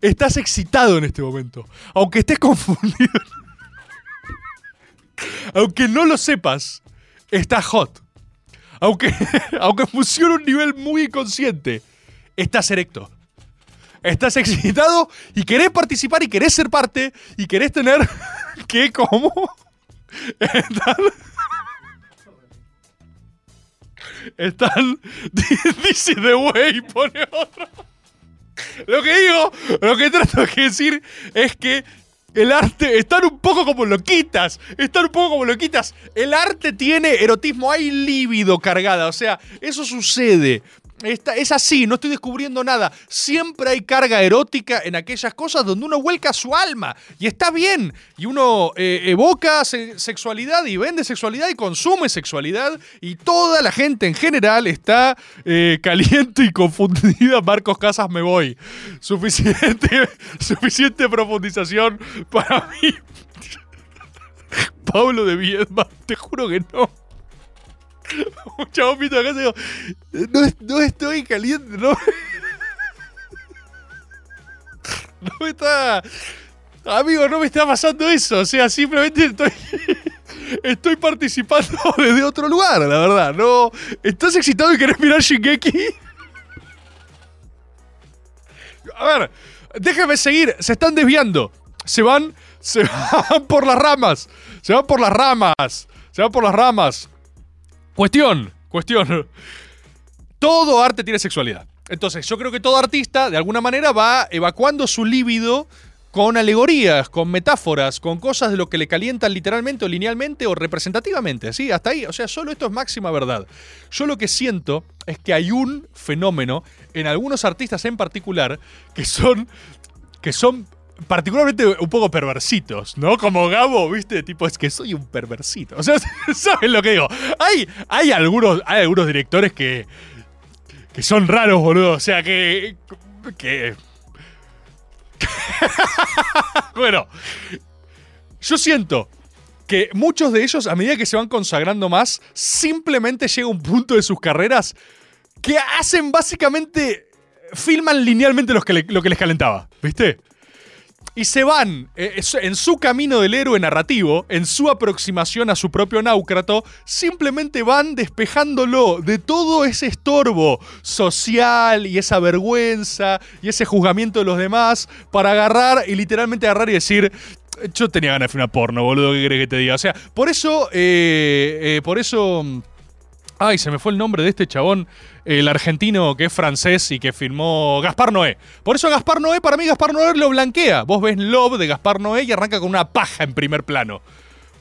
Estás excitado en este momento. Aunque estés confundido. aunque no lo sepas, estás hot. Aunque, aunque funcione un nivel muy inconsciente, estás erecto. Estás excitado y querés participar y querés ser parte y querés tener. ¿Qué? ¿Cómo? Están. Están. This is the way, pone otro. Lo que digo, lo que trato de decir es que el arte están un poco como loquitas. Están un poco como loquitas. El arte tiene erotismo, hay líbido cargada. O sea, eso sucede. Está- es así, no estoy descubriendo nada. Siempre hay carga erótica en aquellas cosas donde uno vuelca su alma. Y está bien. Y uno eh, evoca se- sexualidad y vende sexualidad y consume sexualidad. Y toda la gente en general está eh, caliente y confundida. Marcos Casas, me voy. Suficiente, suficiente profundización para mí. Pablo de Viedma, te juro que no. Un chabón visto acá y digo, no, no estoy caliente, no. No me está. Amigo, no me está pasando eso. O sea, simplemente estoy. Estoy participando desde otro lugar, la verdad. No. ¿Estás excitado y querés mirar Shingeki? A ver, déjame seguir. Se están desviando. Se van. Se van por las ramas. Se van por las ramas. Se van por las ramas. Cuestión, cuestión. Todo arte tiene sexualidad. Entonces, yo creo que todo artista, de alguna manera, va evacuando su líbido con alegorías, con metáforas, con cosas de lo que le calientan literalmente o linealmente o representativamente. ¿sí? Hasta ahí. O sea, solo esto es máxima verdad. Yo lo que siento es que hay un fenómeno en algunos artistas en particular que son. que son particularmente un poco perversitos, ¿no? Como Gabo, ¿viste? Tipo, es que soy un perversito. O sea, ¿saben lo que digo? Hay, hay, algunos, hay algunos directores que, que son raros, boludo. O sea, que... que... bueno, yo siento que muchos de ellos, a medida que se van consagrando más, simplemente llega un punto de sus carreras que hacen básicamente... filman linealmente lo que les calentaba, ¿viste? Y se van eh, en su camino del héroe narrativo, en su aproximación a su propio náucrato, simplemente van despejándolo de todo ese estorbo social y esa vergüenza y ese juzgamiento de los demás para agarrar y literalmente agarrar y decir... Yo tenía ganas de filmar porno, boludo, ¿qué querés que te diga? O sea, por eso, eh, eh, por eso... Ay, se me fue el nombre de este chabón, el argentino que es francés y que filmó Gaspar Noé. Por eso Gaspar Noé, para mí Gaspar Noé lo blanquea. Vos ves Love de Gaspar Noé y arranca con una paja en primer plano.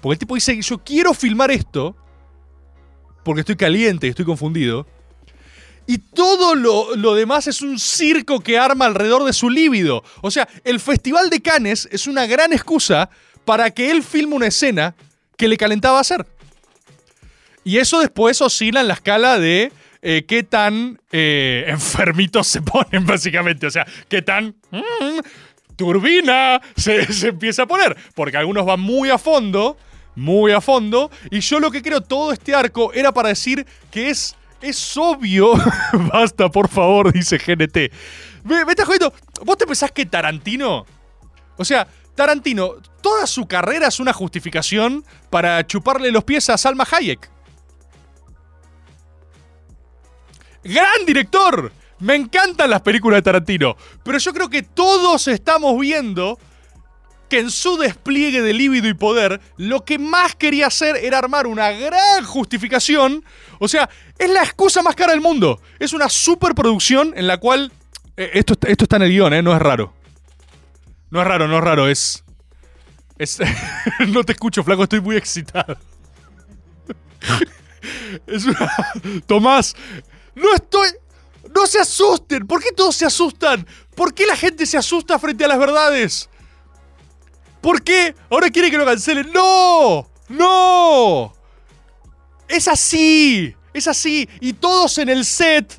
Porque el tipo dice, yo quiero filmar esto porque estoy caliente y estoy confundido. Y todo lo, lo demás es un circo que arma alrededor de su líbido. O sea, el Festival de Cannes es una gran excusa para que él filme una escena que le calentaba hacer. Y eso después oscila en la escala de eh, qué tan eh, enfermitos se ponen, básicamente. O sea, qué tan mm, turbina se, empieza a poner. Porque algunos van muy a fondo, muy a fondo. Y yo lo que creo, todo este arco era para decir que es, es obvio. Basta, por favor, dice GNT. Me, me estás jodiendo. ¿Vos te pensás que Tarantino o sea, Tarantino, toda su carrera es una justificación para chuparle los pies a Salma Hayek. ¡Gran director! Me encantan las películas de Tarantino, pero yo creo que todos estamos viendo que en su despliegue de líbido y poder, lo que más quería hacer era armar una gran justificación. O sea, es la excusa más cara del mundo. Es una superproducción en la cual... eh, esto, esto está en el guion, ¿eh? No es raro. No es raro, no es raro, es. Es. no te escucho, flaco, estoy muy excitado. es una. Tomás, no estoy. No se asusten. ¿Por qué todos se asustan? ¿Por qué la gente se asusta frente a las verdades? ¿Por qué? Ahora quiere que lo cancelen. ¡No! ¡No! Es así. Es así. Y todos en el set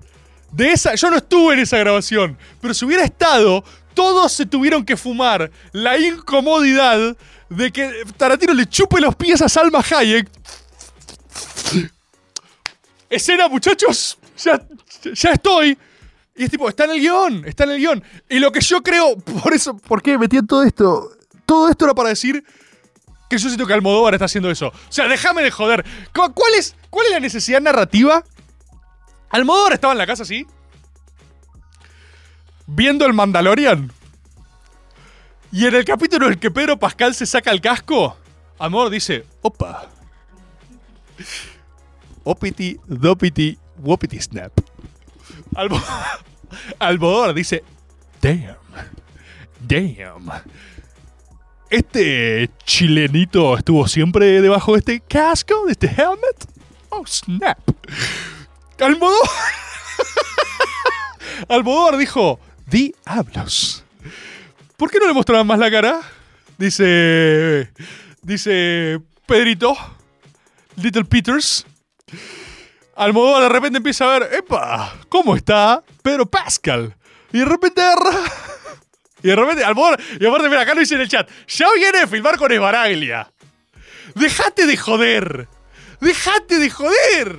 de esa. Yo no estuve en esa grabación. Pero si hubiera estado, todos se tuvieron que fumar la incomodidad de que Tarantino le chupe los pies a Salma Hayek. Escena, muchachos. Ya, ya estoy. Y es tipo, está en el guion, está en el guion. Y lo que yo creo, por eso, ¿por qué metí en todo esto? Todo esto era para decir que yo siento que Almodóvar está haciendo eso. O sea, déjame de joder. ¿Cu- ¿Cuál es, ¿Cuál es la necesidad narrativa? Almodóvar estaba en la casa así, viendo el Mandalorian. Y en el capítulo en el que Pedro Pascal se saca el casco, Amor dice, opa. Opiti, dopiti, wopiti snap. Albo- Almodóvar dice, damn, damn. Este chilenito estuvo siempre debajo de este casco, de este helmet. Oh, snap. Almodóvar. Almodóvar dijo, diablos. ¿Por qué no le mostraban más la cara? Dice. Dice. Pedrito. Little Peters. Almodóvar de repente empieza a ver. ¡Epa! ¿Cómo está Pedro Pascal? Y de repente. Y de repente, Almodóvar. Y aparte, mira, acá lo dice en el chat. Ya viene a filmar con Esbaraglia. ¡Dejate de joder! ¡Dejate de joder!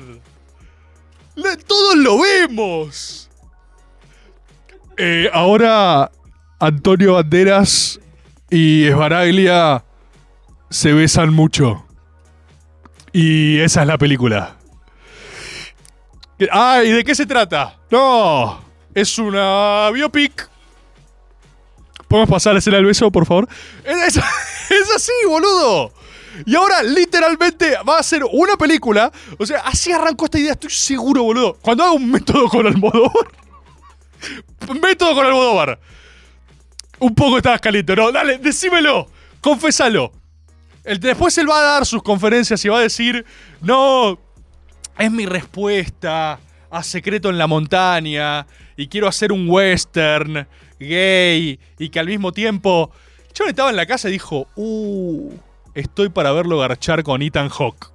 Todos lo vemos. Eh, ahora Antonio Banderas y Esbaraglia se besan mucho. Y esa es la película. Ah, ¿y de qué se trata? No, es una biopic. ¿Podemos pasar a escena del beso, por favor? Es, así, boludo. Y ahora, literalmente, va a ser una película. O sea, así arrancó esta idea, estoy seguro, boludo. Cuando haga un método con Almodóvar. método con Almodóvar. Un poco estabas caliente, ¿no? Dale, decímelo. Confésalo. El- después él va a dar sus conferencias y va a decir, no, es mi respuesta a Secreto en la Montaña y quiero hacer un western gay y que al mismo tiempo... Yo estaba en la casa y dijo, uh, estoy para verlo garchar con Ethan Hawke.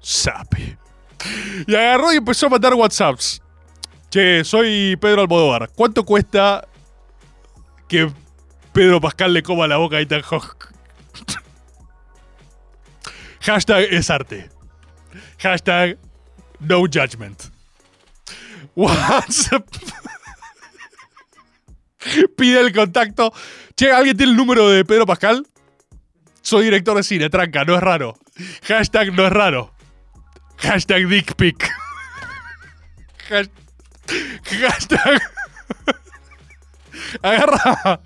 Sape. Y agarró y empezó a mandar WhatsApps. Che, soy Pedro Almodóvar. ¿Cuánto cuesta que Pedro Pascal le coma la boca a Ethan Hawke? Hashtag es arte. Hashtag no judgment. WhatsApp. Pide el contacto. Che, ¿alguien tiene el número de Pedro Pascal? Soy director de cine, tranca, no es raro. Hashtag no es raro. Hashtag dick pic. Has- Hashtag. Agarra.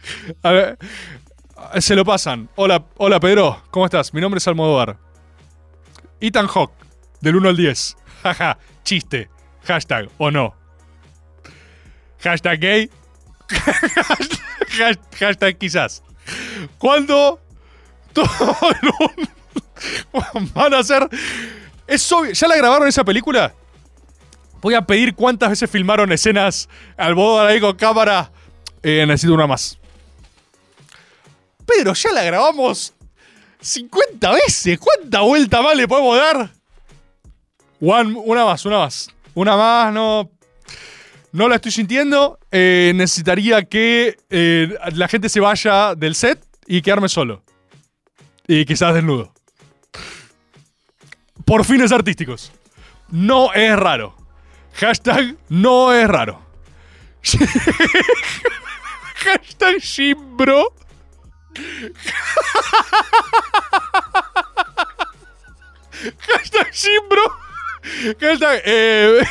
Se lo pasan. Hola, hola Pedro, ¿cómo estás? Mi nombre es Almodóvar. Ethan Hawk, del 1 al 10. Jaja, chiste. Hashtag o no. Hashtag gay. Has- Hashtag quizás. Cuando todo van a hacer. Es obvio. ¿Ya la grabaron esa película? Voy a pedir cuántas veces filmaron escenas al Almodóvar ahí con cámara. Eh, necesito una más. Pero ya la grabamos 50 veces. ¿Cuánta vuelta más le podemos dar? One- una más, una más. Una más, no. No la estoy sintiendo. Eh, necesitaría que eh, la gente se vaya del set y quedarme solo. Y quizás desnudo. Por fines artísticos. No es raro. Hashtag no es raro. Hashtag Shimbro. Hashtag Shimbro. Hashtag. Eh,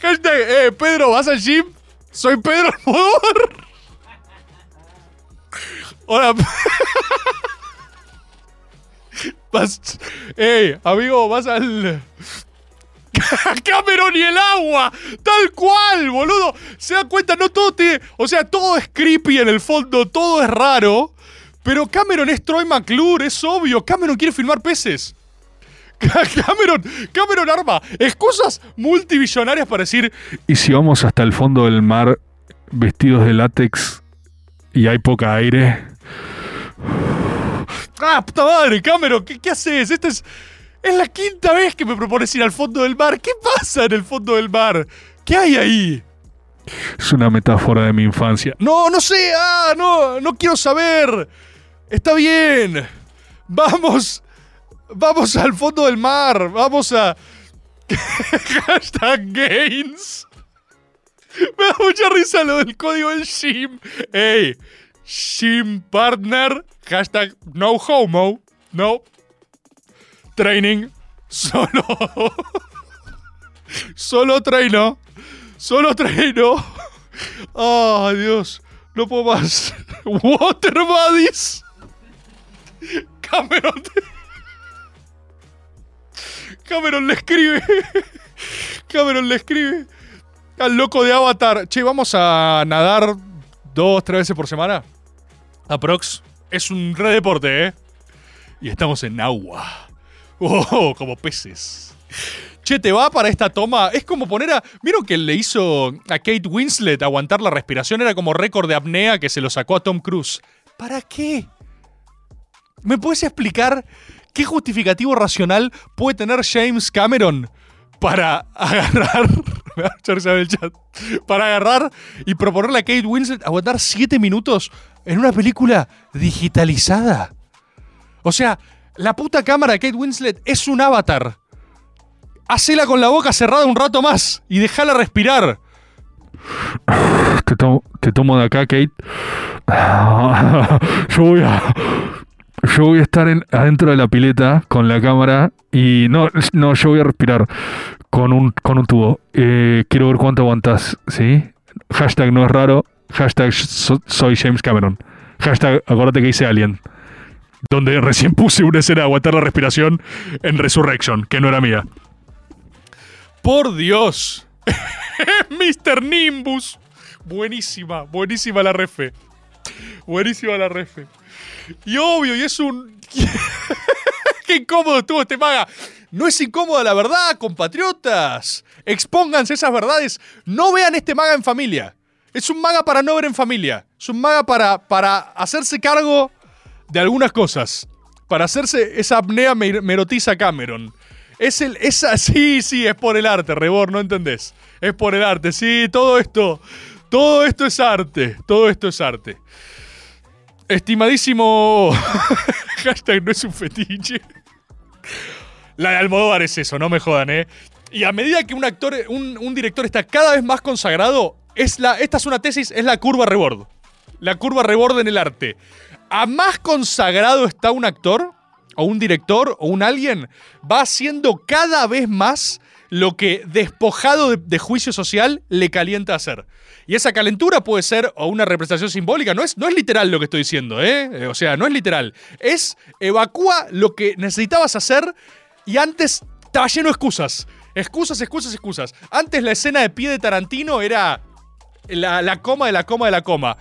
hashtag eh, Pedro, ¿vas al gym? Soy Pedro Almodóvar. Hola. Vas, ey, amigo, vas al. Cameron y el agua. Tal cual, boludo. Se dan cuenta, no todo tiene. O sea, todo es creepy en el fondo, todo es raro. Pero Cameron es Troy McClure, es obvio. Cameron quiere filmar peces. Cameron, Cameron arma excusas multibillonarias para decir. ¿Y si vamos hasta el fondo del mar vestidos de látex y hay poca aire? ¡Ah, puta madre, Cameron! ¿Qué, haces? Esta es. Es la quinta vez que me propones ir al fondo del mar. ¿Qué pasa en el fondo del mar? ¿Qué hay ahí? Es una metáfora de mi infancia. No, no sé. Ah, no, no quiero saber. Está bien. Vamos. Vamos al fondo del mar. Vamos a. Hashtag gains. Me da mucha risa lo del código del Shim. Ey, Shim partner. Hashtag no homo. No. Training. Solo. Solo treino. Solo treino. Oh, Dios. No puedo más. Water Buddies. Cameron. Cameron le escribe. Cameron le escribe al loco de Avatar. Che, vamos a nadar dos, tres veces por semana. Aprox. Es un re deporte, ¿eh? Y estamos en agua. Oh, como peces. Che, te va para esta toma. Es como poner a. ¿Vieron que le hizo a Kate Winslet aguantar la respiración? Era como récord de apnea que se lo sacó a Tom Cruise. ¿Para qué? ¿Me puedes explicar qué justificativo racional puede tener James Cameron para agarrar. El chat. Para agarrar y proponerle a Kate Winslet aguantar 7 minutos en una película digitalizada? O sea, la puta cámara de Kate Winslet es un avatar. Hacela con la boca cerrada un rato más y déjala respirar. Te, te tomo de acá, Kate. Yo voy a. Yo voy a estar en- adentro de la pileta con la cámara y no, no, yo voy a respirar con un, con un tubo. Eh, quiero ver cuánto aguantas, ¿sí? Hashtag no es raro. Hashtag so- soy James Cameron. Hashtag acuérdate que hice Alien. Donde recién puse una escena de aguantar la respiración en Resurrection, que no era mía. Por Dios. Mr. Nimbus. Buenísima, buenísima la refe. Buenísima la refe. Y obvio, y es un. Qué incómodo estuvo este maga. No es incómoda la verdad, compatriotas. Expónganse esas verdades. No vean este maga en familia. Es un maga para no ver en familia. Es un maga para, para hacerse cargo de algunas cosas. Para hacerse esa apnea mer- merotiza Cameron. Es el. Esa, sí, sí, es por el arte, Rebor, no entendés. Es por el arte, sí, todo esto. Todo esto es arte. Todo esto es arte. Estimadísimo. Hashtag no es un fetiche. La de Almodóvar es eso, no me jodan, ¿eh? Y a medida que un actor, un, director está cada vez más consagrado, es la, esta es una tesis, es la curva rebord. La curva rebord en el arte. A más consagrado está un actor, o un director, o un alguien, va haciendo cada vez más lo que despojado de, juicio social le calienta hacer. Y esa calentura puede ser o una representación simbólica, no es, no es literal lo que estoy diciendo, ¿eh? Eh, O sea, no es literal. Es evacúa lo que necesitabas hacer y antes estaba lleno de excusas. Excusas, excusas, excusas. Antes la escena de pie de Tarantino era la, la coma de la coma de la coma.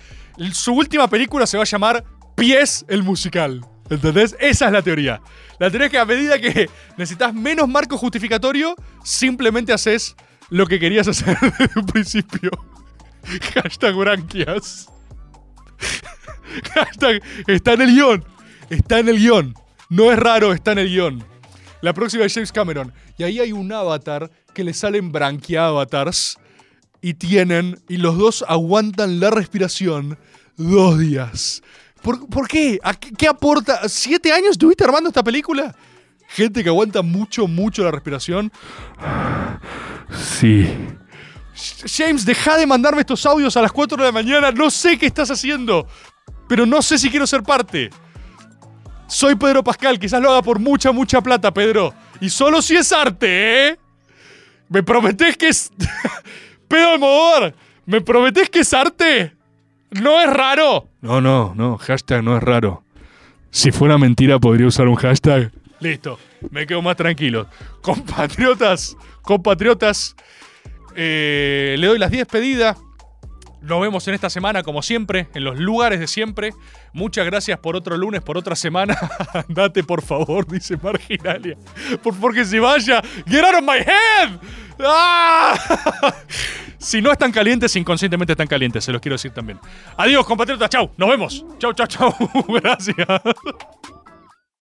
Su última película se va a llamar Pies el musical. ¿Entendés? Esa es la teoría. La teoría es que a medida que necesitas menos marco justificatorio, simplemente haces lo que querías hacer desde un principio. Hashtag branquias. Hashtag está en el guion. Está en el guion. No es raro, está en el guion. La próxima es James Cameron. Y ahí hay un avatar que le salen branquia-avatars. Y tienen, y los dos aguantan la respiración dos días. ¿Por, por qué? Qué aporta? ¿Siete años estuviste armando esta película? Gente que aguanta mucho, mucho la respiración. Sí. James, deja de mandarme estos audios a las 4 de la mañana. No sé qué estás haciendo, pero no sé si quiero ser parte. Soy Pedro Pascal, quizás lo haga por mucha, mucha plata, Pedro. Y solo si es arte, ¿eh? ¿Me prometés que es. Pedro Almodóvar, ¿me prometés que es arte? ¿No es raro? No, no, no. Hashtag no es raro. Si fuera mentira, podría usar un hashtag. Listo, me quedo más tranquilo. Compatriotas, compatriotas, eh, le doy las 10 pedidas. Nos vemos en esta semana, como siempre, en los lugares de siempre. Muchas gracias por otro lunes, por otra semana. Andate, por favor, dice Marginalia. Por favor, que se vaya. Get out of my head. ¡Ah! Si no están calientes, inconscientemente están calientes, se los quiero decir también. Adiós, compatriotas. Chau. Nos vemos. Chau, chau, chau. Gracias.